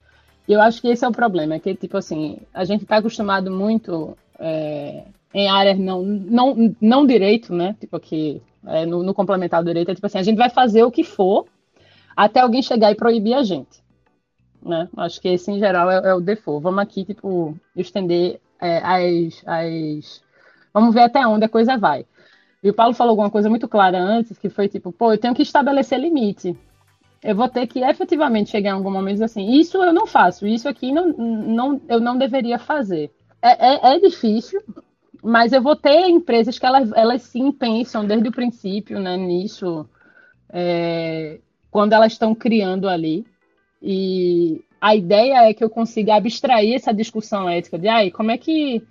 E eu acho que esse é o problema, é que, tipo assim, a gente está acostumado muito é, em áreas não, não, não direito, né? Tipo aqui, é, no, no complementar direito, é tipo assim, a gente vai fazer o que for até alguém chegar e proibir a gente né? Acho que esse, em geral, é, é o default. Vamos aqui, tipo, estender é, as, as... Vamos ver até onde a coisa vai. E o Paulo falou alguma coisa muito clara antes, que foi tipo, pô, eu tenho que estabelecer limite. Eu vou ter que efetivamente chegar em algum momento assim, isso eu não faço, isso aqui não, não, eu não deveria fazer. É, é, é difícil, mas eu vou ter empresas que elas, elas sim pensam desde o princípio né, nisso, é, quando elas estão criando ali. E a ideia é que eu consiga abstrair essa discussão ética de ai, como é que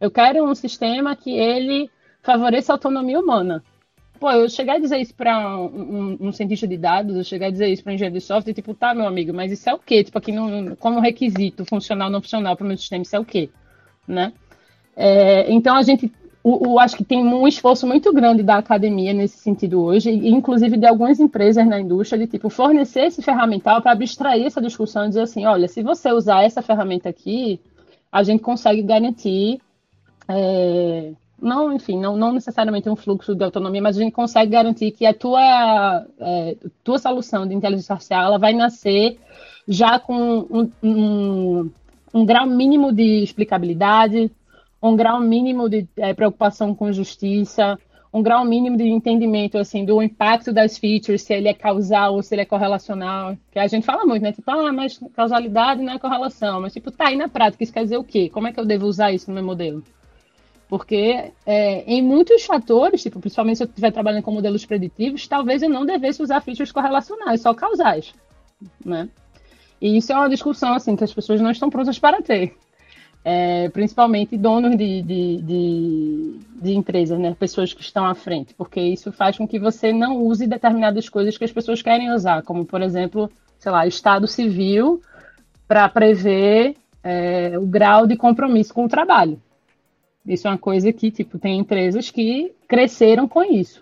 eu quero um sistema que ele favoreça a autonomia humana. pô, eu chegar a dizer isso para um, um, um, cientista de dados, eu chegar a dizer isso para um engenheiro de software, tipo, tá, meu amigo, mas isso é o quê? Tipo, aqui como requisito funcional não funcional para o meu sistema, isso é o quê? Né? É, então a gente o, o, acho que tem um esforço muito grande da academia nesse sentido hoje, e inclusive de algumas empresas na indústria, de tipo fornecer esse ferramental para abstrair essa discussão e dizer assim, olha, se você usar essa ferramenta aqui, a gente consegue garantir é, não, enfim, não, não necessariamente um fluxo de autonomia, mas a gente consegue garantir que a tua, é, tua solução de inteligência artificial ela vai nascer já com um, um, um grau mínimo de explicabilidade, um grau mínimo de é, preocupação com justiça, um grau mínimo de entendimento assim do impacto das features, se ele é causal ou se ele é correlacional. Que a gente fala muito, né? Tipo, ah, mas causalidade não é correlação. Mas, tipo, tá aí na prática, isso quer dizer o quê? Como é que eu devo usar isso no meu modelo? Porque é, em muitos fatores, tipo, principalmente se eu estiver trabalhando com modelos preditivos, talvez eu não devesse usar features correlacionais, só causais, né? E isso é uma discussão, assim, que as pessoas não estão prontas para ter é, principalmente donos de, de, de, de, empresas, né? pessoas que estão à frente, porque isso faz com que você não use determinadas coisas que as pessoas querem usar, como, por exemplo, sei lá, Estado civil para prever é, o grau de compromisso com o trabalho. Isso é uma coisa que, tipo, tem empresas que cresceram com isso.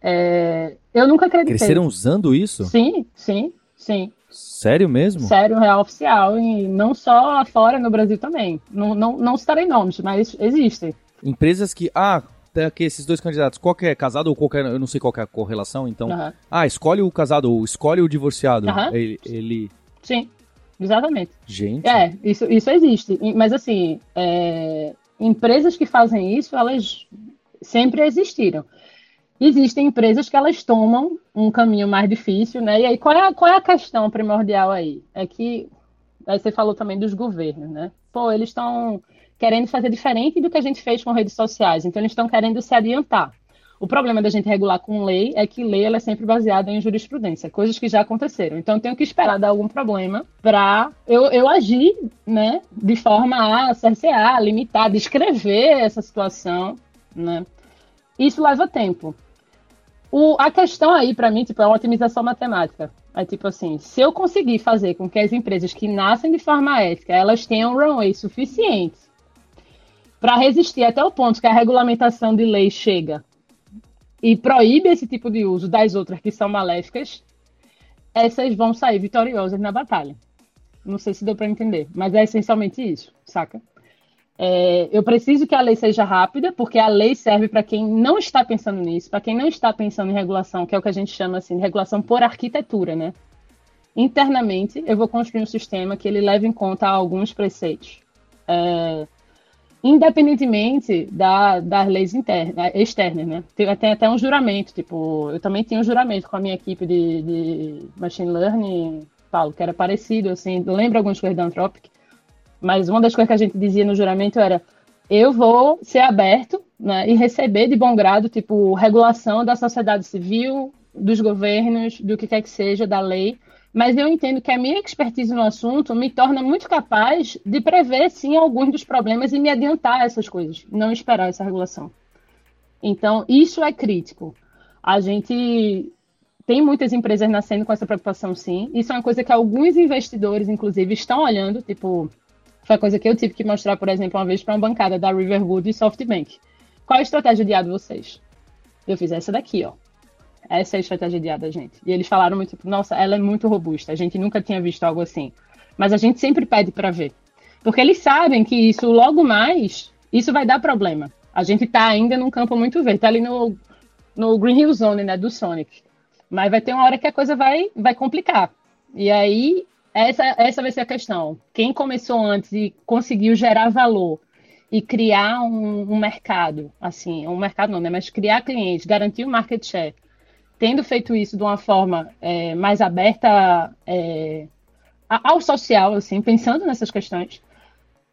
É, eu nunca acreditei. Cresceram usando isso? Sim, sim, sim. Sério mesmo? Sério, real oficial. E não só fora, no Brasil também. Não, não, não citarei nomes, mas existem. Empresas que. Ah, tem aqui esses dois candidatos. Qualquer é casado ou qualquer. Eu não sei qual é a correlação, então. Uhum. Ah, escolhe o casado ou escolhe o divorciado. Uhum. Ele, ele. Sim, exatamente. Gente. É, isso, isso existe. Mas assim, é... empresas que fazem isso, elas sempre existiram. Existem empresas que elas tomam um caminho mais difícil, né? E aí, qual é a, qual é a questão primordial aí? É que, aí você falou também dos governos, né? Pô, eles estão querendo fazer diferente do que a gente fez com redes sociais, então eles estão querendo se adiantar. O problema da gente regular com lei é que lei ela é sempre baseada em jurisprudência, coisas que já aconteceram. Então, eu tenho que esperar dar algum problema para eu, eu agir né, de forma a cercear, limitar, descrever essa situação. Né? Isso leva tempo. O, a questão aí, para mim, tipo, é uma otimização matemática. É tipo assim, se eu conseguir fazer com que as empresas que nascem de forma ética, elas tenham runway suficiente para resistir até o ponto que a regulamentação de lei chega e proíbe esse tipo de uso das outras que são maléficas, essas vão sair vitoriosas na batalha. Não sei se deu para entender, mas é essencialmente isso, saca? É, eu preciso que a lei seja rápida, porque a lei serve para quem não está pensando nisso, para quem não está pensando em regulação, que é o que a gente chama assim, de regulação por arquitetura, né? Internamente, eu vou construir um sistema que ele leve em conta alguns preceitos. É, independentemente da, das leis internas, externas, né? Tem, tem, até um juramento, tipo, eu também tinha um juramento com a minha equipe de, de machine learning, Paulo, que era parecido, assim, lembra algumas coisas da Anthropic, mas uma das coisas que a gente dizia no juramento era: eu vou ser aberto né, e receber de bom grado, tipo, regulação da sociedade civil, dos governos, do que quer que seja, da lei. Mas eu entendo que a minha expertise no assunto me torna muito capaz de prever, sim, alguns dos problemas e me adiantar essas coisas, não esperar essa regulação. Então, isso é crítico. A gente tem muitas empresas nascendo com essa preocupação, sim. Isso é uma coisa que alguns investidores, inclusive, estão olhando, tipo, foi a coisa que eu tive que mostrar, por exemplo, uma vez para uma bancada da Riverwood e SoftBank. Qual a estratégia de IA vocês? Eu fiz essa daqui, ó. Essa é a estratégia de IA da gente. E eles falaram muito, tipo, nossa, ela é muito robusta. A gente nunca tinha visto algo assim. Mas a gente sempre pede para ver. Porque eles sabem que isso logo mais, isso vai dar problema. A gente está ainda num campo muito verde, tá ali no, no Green Hill Zone, né, do Sonic. Mas vai ter uma hora que a coisa vai, vai complicar. E aí essa, essa vai ser a questão. Quem começou antes e conseguiu gerar valor e criar um, um mercado, assim, um mercado não, né? Mas criar clientes, garantir o market share, tendo feito isso de uma forma é, mais aberta é, ao social, assim, pensando nessas questões,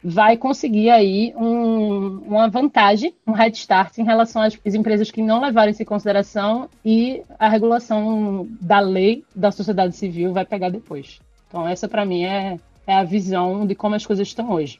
vai conseguir aí um, uma vantagem, um head start em relação às empresas que não levaram isso em consideração e a regulação da lei da sociedade civil vai pegar depois. Então, essa para mim é, é a visão de como as coisas estão hoje.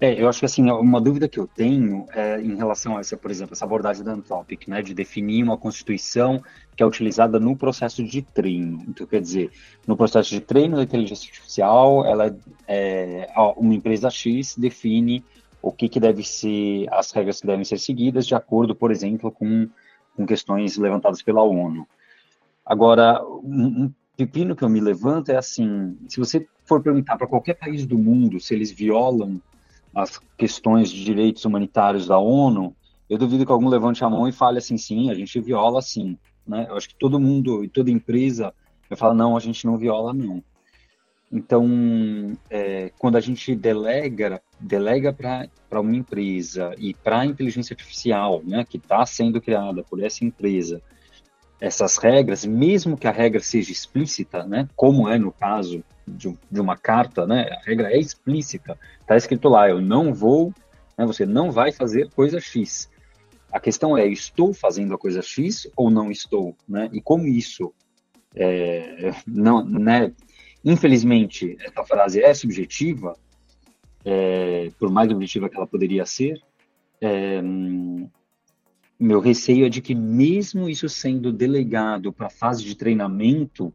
É, eu acho que assim, uma dúvida que eu tenho é em relação a essa, por exemplo, essa abordagem da Anthropic, né, de definir uma constituição que é utilizada no processo de treino. Então, quer dizer, no processo de treino da inteligência artificial, ela é, uma empresa X define o que, que deve ser, as regras que devem ser seguidas de acordo, por exemplo, com, com questões levantadas pela ONU. Agora, um, pepino que eu me levanto é assim, se você for perguntar para qualquer país do mundo se eles violam as questões de direitos humanitários da ONU, eu duvido que algum levante a mão e fale assim, sim, a gente viola sim. Né? Eu acho que todo mundo e toda empresa vai falar, não, a gente não viola não. Então, é, quando a gente delega, delega para uma empresa e para a inteligência artificial, né, que está sendo criada por essa empresa, essas regras, mesmo que a regra seja explícita, né, como é no caso de, de uma carta, né, a regra é explícita, está escrito lá, eu não vou, né, você não vai fazer coisa X. A questão é, estou fazendo a coisa X ou não estou, né? E como isso é, não, né? Infelizmente, essa frase é subjetiva, é, por mais objetiva que ela poderia ser. É, meu receio é de que, mesmo isso sendo delegado para a fase de treinamento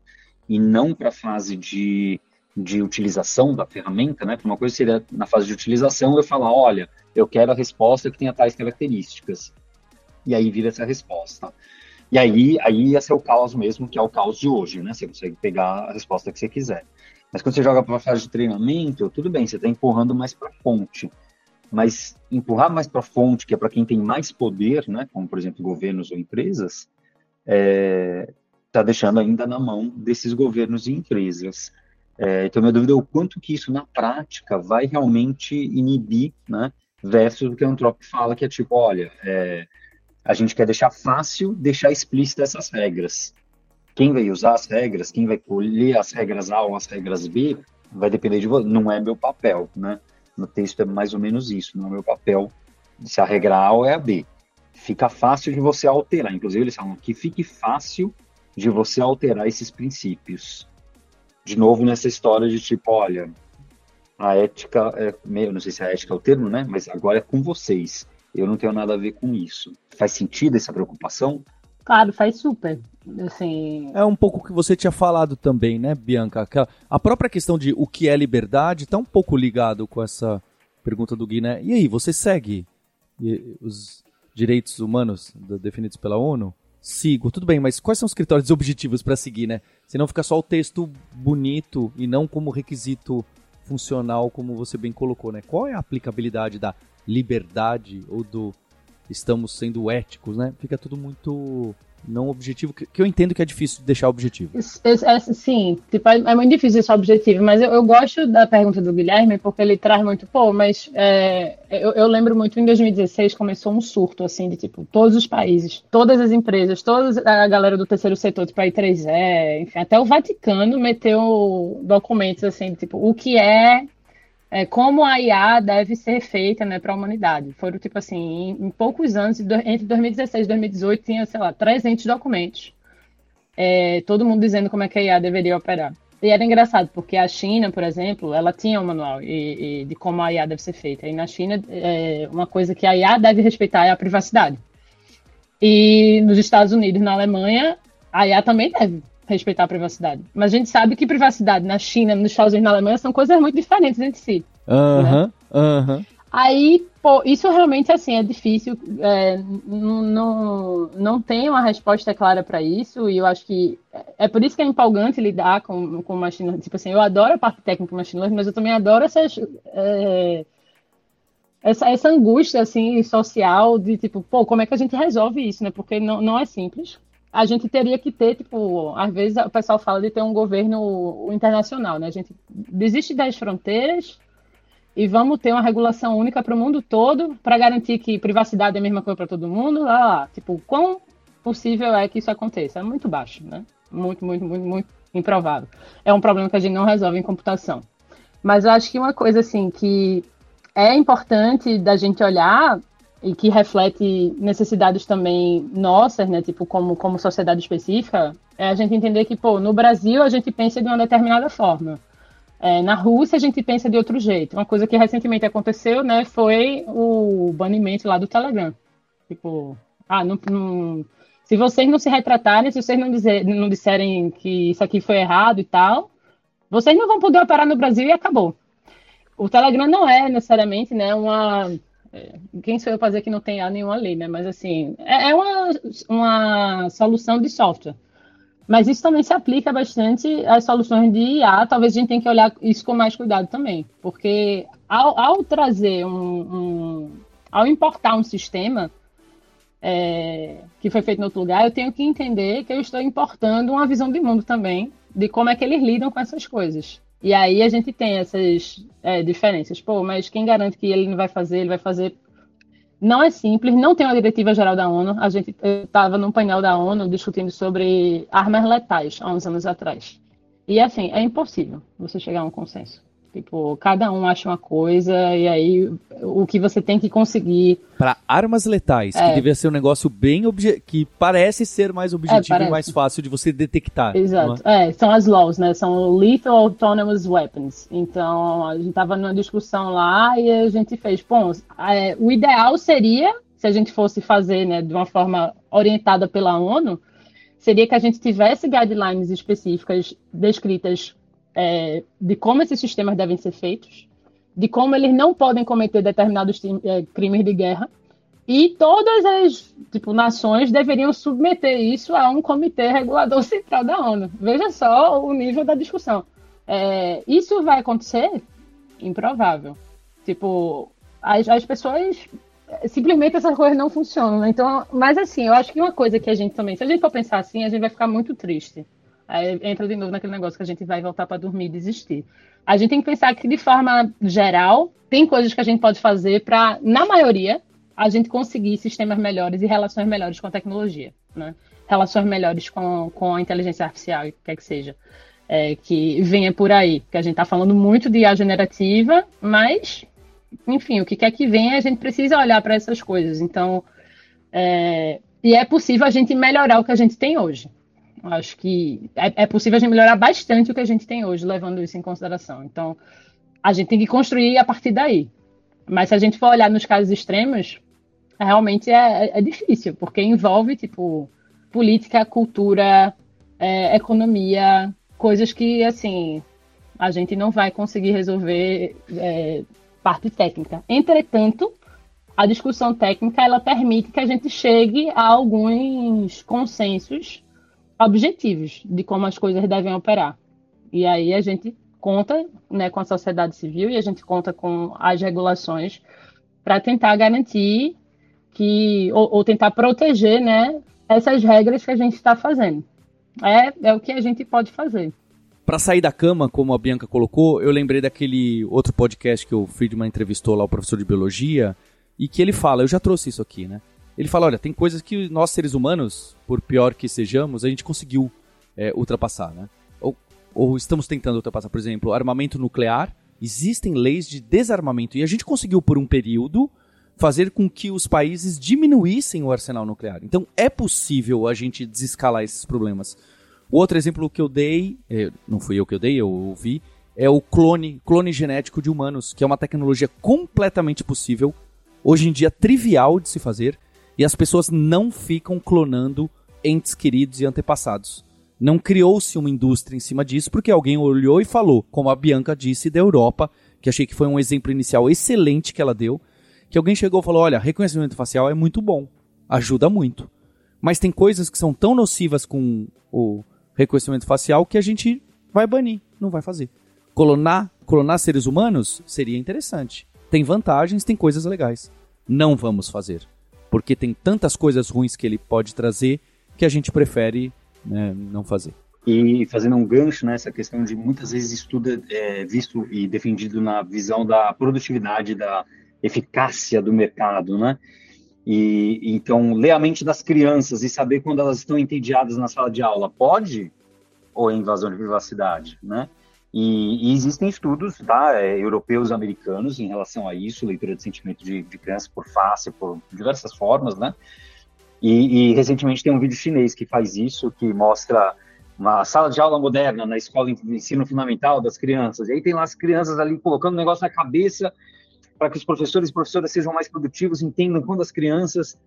e não para a fase de, de utilização da ferramenta, né? Uma coisa seria, na fase de utilização, eu falar: olha, eu quero a resposta que tenha tais características. E aí vira essa resposta. E aí, aí ia ser o caos mesmo, que é o caos de hoje, né? Você consegue pegar a resposta que você quiser. Mas quando você joga para a fase de treinamento, tudo bem, você está empurrando mais para a fonte mas empurrar mais para a fonte, que é para quem tem mais poder, né, como por exemplo governos ou empresas, está é, tá deixando ainda na mão desses governos e empresas. É, então, minha dúvida é o quanto que isso na prática vai realmente inibir, né, versus o que o Anthropic fala, que é tipo, olha, é, a gente quer deixar fácil, deixar explícita essas regras. Quem vai usar as regras, quem vai colher as regras A ou as regras B, vai depender de você, não é meu papel, né? No texto é mais ou menos isso, não é meu papel se a regra A ou é a B. Fica fácil de você alterar, inclusive eles falam que fique fácil de você alterar esses princípios. De novo, nessa história de tipo, olha, a ética, é, eu não sei se a ética é o termo, né? Mas agora é com vocês. Eu não tenho nada a ver com isso. Faz sentido essa preocupação? Claro, faz super. Assim... É um pouco o que você tinha falado também, né, Bianca? A própria questão de o que é liberdade está um pouco ligado com essa pergunta do Gui, né? E aí, você segue os direitos humanos definidos pela ONU? Sigo, tudo bem, mas quais são os critérios objetivos para seguir, né? Se não fica só o texto bonito e não como requisito funcional, como você bem colocou, né? Qual é a aplicabilidade da liberdade ou do estamos sendo éticos, né? Fica tudo muito não objetivo, que, eu entendo que é difícil deixar objetivo. É, sim, tipo, é, é, muito difícil deixar objetivo, mas eu, eu, gosto da pergunta do Guilherme porque ele traz muito, pô, mas é, eu, eu, lembro muito em 2016 começou um surto, assim, de tipo, todos os países, todas as empresas, toda a galera do terceiro setor, tipo a I3E, enfim, até o Vaticano meteu documentos, assim, de, tipo, o que é é, como a IA deve ser feita né, para a humanidade. Foram, tipo assim, em, em, poucos anos, entre 2016 e 2018, tinha, sei lá, 300 documentos. É, todo mundo dizendo como é que a IA deveria operar. E era engraçado, porque a China, por exemplo, ela tinha um manual e, e de como a IA deve ser feita. E na China, é, uma coisa que a IA deve respeitar é a privacidade. E nos Estados Unidos, na Alemanha, a IA também deve respeitar a privacidade. Mas a gente sabe que privacidade na China, nos Estados Unidos na Alemanha são coisas muito diferentes entre si. Aham, uh aham. -huh, uh -huh. Aí, pô, isso realmente, assim, é difícil. É, não, não tem uma resposta clara para isso. E eu acho que é, é por isso que é empolgante lidar com, com machine learning. Tipo assim, eu adoro a parte técnica do machine learning, mas eu também adoro essas... É, essa, essa angústia, assim, social de, tipo, pô, como é que a gente resolve isso, né? Porque não, não é simples a gente teria que ter, tipo, às vezes o pessoal fala de ter um governo internacional, né? A gente desiste das fronteiras e vamos ter uma regulação única para o mundo todo para garantir que privacidade é a mesma coisa para todo mundo. Lá, lá, tipo, quão possível é que isso aconteça? É muito baixo, né? Muito, muito, muito, muito improvável. É um problema que a gente não resolve em computação. Mas eu acho que uma coisa assim que é importante da gente olhar e que reflete necessidades também nossas, né, tipo como como sociedade específica, é a gente entender que, pô, no Brasil a gente pensa de uma determinada forma. É, na Rússia a gente pensa de outro jeito. Uma coisa que recentemente aconteceu, né, foi o banimento lá do Telegram. Tipo, ah, não, não, se vocês não se retratarem, se vocês não, dizer, não disserem que isso aqui foi errado e tal, vocês não vão poder operar no Brasil e acabou. O Telegram não é necessariamente né, uma. É, quem sou eu fazer que não tem nenhuma lei, né? Mas assim, é, é uma, uma solução de software. Mas isso também se aplica bastante às soluções de IA. Talvez a gente tenha que olhar isso com mais cuidado também. Porque ao, ao trazer um, um, Ao importar um sistema é, que foi feito em outro lugar, eu tenho que entender que eu estou importando uma visão de mundo também, de como é que eles lidam com essas coisas. E aí a gente tem essas é, diferenças. Pô, mas quem garante que ele não vai fazer? Ele vai fazer não é simples, não tem uma diretiva geral da ONU. A gente estava num painel da ONU discutindo sobre armas letais há uns anos atrás. E assim, é impossível você chegar a um consenso. Tipo, cada um acha uma coisa e aí o que você tem que conseguir. Para armas letais, é. que devia ser um negócio bem que parece ser mais objetivo é, e mais fácil de você detectar. Exato. É? é? são as laws, né? São Lethal Autonomous Weapons. Então, a gente estava numa discussão lá e a gente fez, bom, é, o ideal seria, se a gente fosse fazer né, de uma forma orientada pela ONU, seria que a gente tivesse guidelines específicas descritas é, de como esses sistemas devem ser feitos, de como eles não podem cometer determinados é, crimes de guerra, e todas as tipo, nações deveriam submeter isso a um comitê regulador central da ONU. Veja só o nível da discussão. É, isso vai acontecer? Improvável. Tipo, as, as pessoas simplesmente essas coisas não funcionam. Então, mas assim, eu acho que uma coisa que a gente também, se a gente for pensar assim, a gente vai ficar muito triste. Aí entra de novo naquele negócio que a gente vai voltar para dormir e desistir. A gente tem que pensar que, de forma geral, tem coisas que a gente pode fazer para, na maioria, a gente conseguir sistemas melhores e relações melhores com a tecnologia. Né? Relações melhores com, com a inteligência artificial, quer que seja. É, que venha por aí. Que a gente está falando muito de IA generativa, mas, enfim, o que quer que venha, a gente precisa olhar para essas coisas. Então, é, e é possível a gente melhorar o que a gente tem hoje. Acho que é, é, possível a gente melhorar bastante o que a gente tem hoje, levando isso em consideração. Então, a gente tem que construir a partir daí. Mas se a gente for olhar nos casos extremos, realmente é, é difícil, porque envolve, tipo, política, cultura, é, economia, coisas que, assim, a gente não vai conseguir resolver é, parte técnica. Entretanto, a discussão técnica, ela permite que a gente chegue a alguns consensos objetivos de como as coisas devem operar. E aí a gente conta né, com a sociedade civil e a gente conta com as regulações para tentar garantir que, ou, ou, tentar proteger né, essas regras que a gente está fazendo. É, é o que a gente pode fazer. Para sair da cama, como a Bianca colocou, eu lembrei daquele outro podcast que o Friedman entrevistou lá, o professor de biologia, e que ele fala, eu já trouxe isso aqui, né? Ele fala: olha, tem coisas que nós seres humanos, por pior que sejamos, a gente conseguiu é, ultrapassar, né? Ou, ou estamos tentando ultrapassar, por exemplo, armamento nuclear. Existem leis de desarmamento e a gente conseguiu por um período fazer com que os países diminuíssem o arsenal nuclear. Então é possível a gente desescalar esses problemas. O outro exemplo que eu dei, é, não fui eu que eu dei, eu ouvi, é o clone, clone genético de humanos, que é uma tecnologia completamente possível, hoje em dia trivial de se fazer, e as pessoas não ficam clonando entes queridos e antepassados. Não criou-se uma indústria em cima disso porque alguém olhou e falou, como a Bianca disse da Europa, que achei que foi um exemplo inicial excelente que ela deu, que alguém chegou e falou: olha, reconhecimento facial é muito bom, ajuda muito. Mas tem coisas que são tão nocivas com o reconhecimento facial que a gente vai banir, não vai fazer. Clonar, clonar seres humanos seria interessante. Tem vantagens, tem coisas legais. Não vamos fazer porque tem tantas coisas ruins que ele pode trazer que a gente prefere né, não fazer. E fazendo um gancho nessa questão de muitas vezes estudo é, visto e defendido na visão da produtividade, da eficácia do mercado, né? E então ler a mente das crianças e saber quando elas estão entediadas na sala de aula pode ou é invasão de privacidade, né? E, e, existem estudos tá, é, europeus americanos em relação a isso, leitura de sentimento de, de criança por face, por diversas formas, né? E, e, recentemente tem um vídeo chinês que faz isso, que mostra uma sala de aula moderna na escola de ensino fundamental das crianças. E aí tem lá as crianças ali colocando um negócio na cabeça para que os professores e professoras sejam mais produtivos, entendam quando as crianças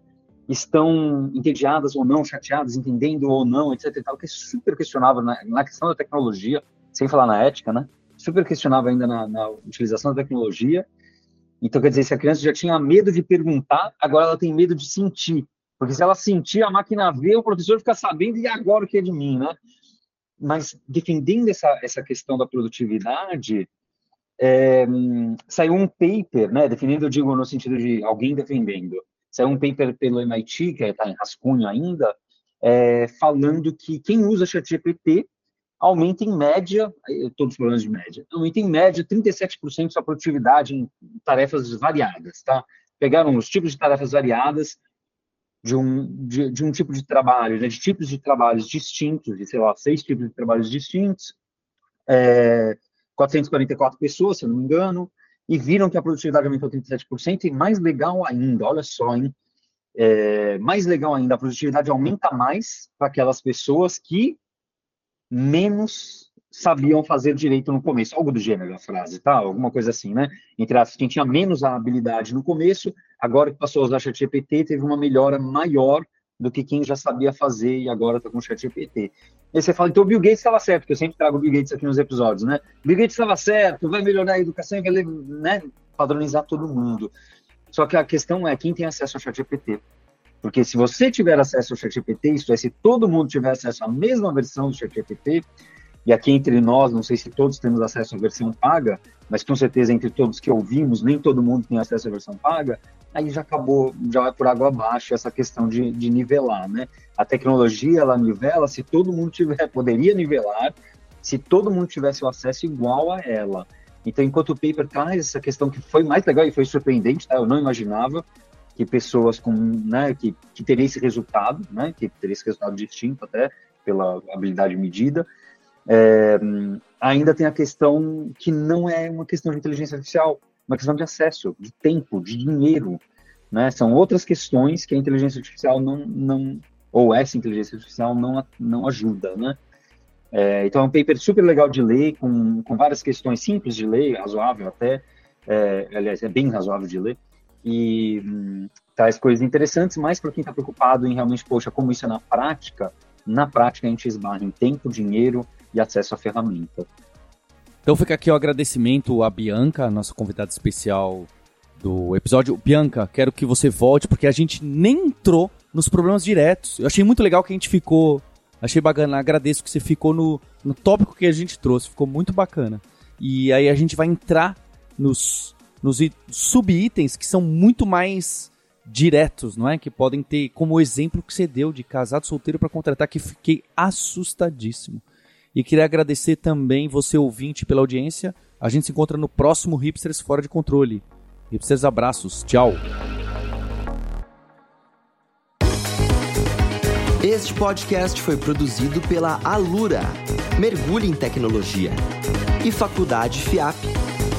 estão entediadas ou não, chateadas, entendendo ou não, etc. E tal, que é super questionável na, na, questão da tecnologia, sem falar na ética, né? Super questionável ainda na, na utilização da tecnologia. Então, quer dizer, se a criança já tinha medo de perguntar, agora ela tem medo de sentir. Porque se ela sentir, a máquina vê, o professor fica sabendo, e agora o que é de mim, né? Mas defendendo essa, essa questão da produtividade, é, saiu um paper, né, defendendo, eu digo no sentido de alguém defendendo, saiu um paper pelo MIT, que está em rascunho ainda, é, falando que quem usa ChatGPT aumenta em média, todos os problemas de média, aumenta em média 37% sua produtividade em tarefas variadas, tá? Pegaram os tipos de tarefas variadas de um, de, de um tipo de trabalho, né, de tipos de trabalhos distintos, de, sei lá, seis tipos de trabalhos distintos, é, 444 pessoas, se eu não me engano, e viram que a produtividade aumentou 37%, e mais legal ainda, olha só, hein, é, mais legal ainda, a produtividade aumenta mais para aquelas pessoas que menos sabiam fazer direito no começo, algo do gênero a frase, tá? Alguma coisa assim, né? Entre as quem tinha menos habilidade no começo, agora que passou a usar ChatGPT, teve uma melhora maior do que quem já sabia fazer e agora está com o ChatGPT. Aí você fala, então o Bill Gates estava certo, que eu sempre trago o Bill Gates aqui nos episódios, né? Bill Gates estava certo, vai melhorar a educação vai né, padronizar todo mundo. Só que a questão é quem tem acesso ao ChatGPT. Porque se você tiver acesso ao ChatGPT, isso é, se todo mundo tiver acesso à mesma versão do ChatGPT, e aqui entre nós, não sei se todos temos acesso à versão paga, mas com certeza entre todos que ouvimos, nem todo mundo tem acesso à versão paga, aí já acabou, já vai por água abaixo essa questão de, de nivelar, né? A tecnologia, ela nivela se todo mundo tiver, poderia nivelar, se todo mundo tivesse o acesso igual a ela. Então, enquanto o paper traz essa questão que foi mais legal e foi surpreendente, tá? eu não imaginava que pessoas com, né, que, que teria esse resultado, né, que teria esse resultado distinto até pela habilidade medida, é, ainda tem a questão que não é uma questão de inteligência artificial, uma questão de acesso, de tempo, de dinheiro. Né? São outras questões que a inteligência artificial não, não ou essa inteligência artificial não, não ajuda, né? É, então é um paper super legal de ler, com, com várias questões simples de ler, razoável até, é, aliás, é bem razoável de ler, e hum, traz coisas interessantes, mas para quem está preocupado em realmente, poxa, como isso é na prática, na prática a gente esbarra em tempo, dinheiro e acesso à ferramenta. Então fica aqui o agradecimento à Bianca, nossa convidada especial do episódio. Bianca, quero que você volte, porque a gente nem entrou nos problemas diretos. Eu achei muito legal que a gente ficou. Achei bacana, agradeço que você ficou no, no tópico que a gente trouxe, ficou muito bacana. E aí a gente vai entrar nos, nos sub-itens que são muito mais diretos, não é? Que podem ter como exemplo que você deu de casado solteiro para contratar, que fiquei assustadíssimo. E queria agradecer também você, ouvinte, pela audiência. A gente se encontra no próximo Hipsters Fora de Controle. Hipsters, abraços. Tchau. Este podcast foi produzido pela Alura. Mergulhe em tecnologia. E Faculdade FIAP.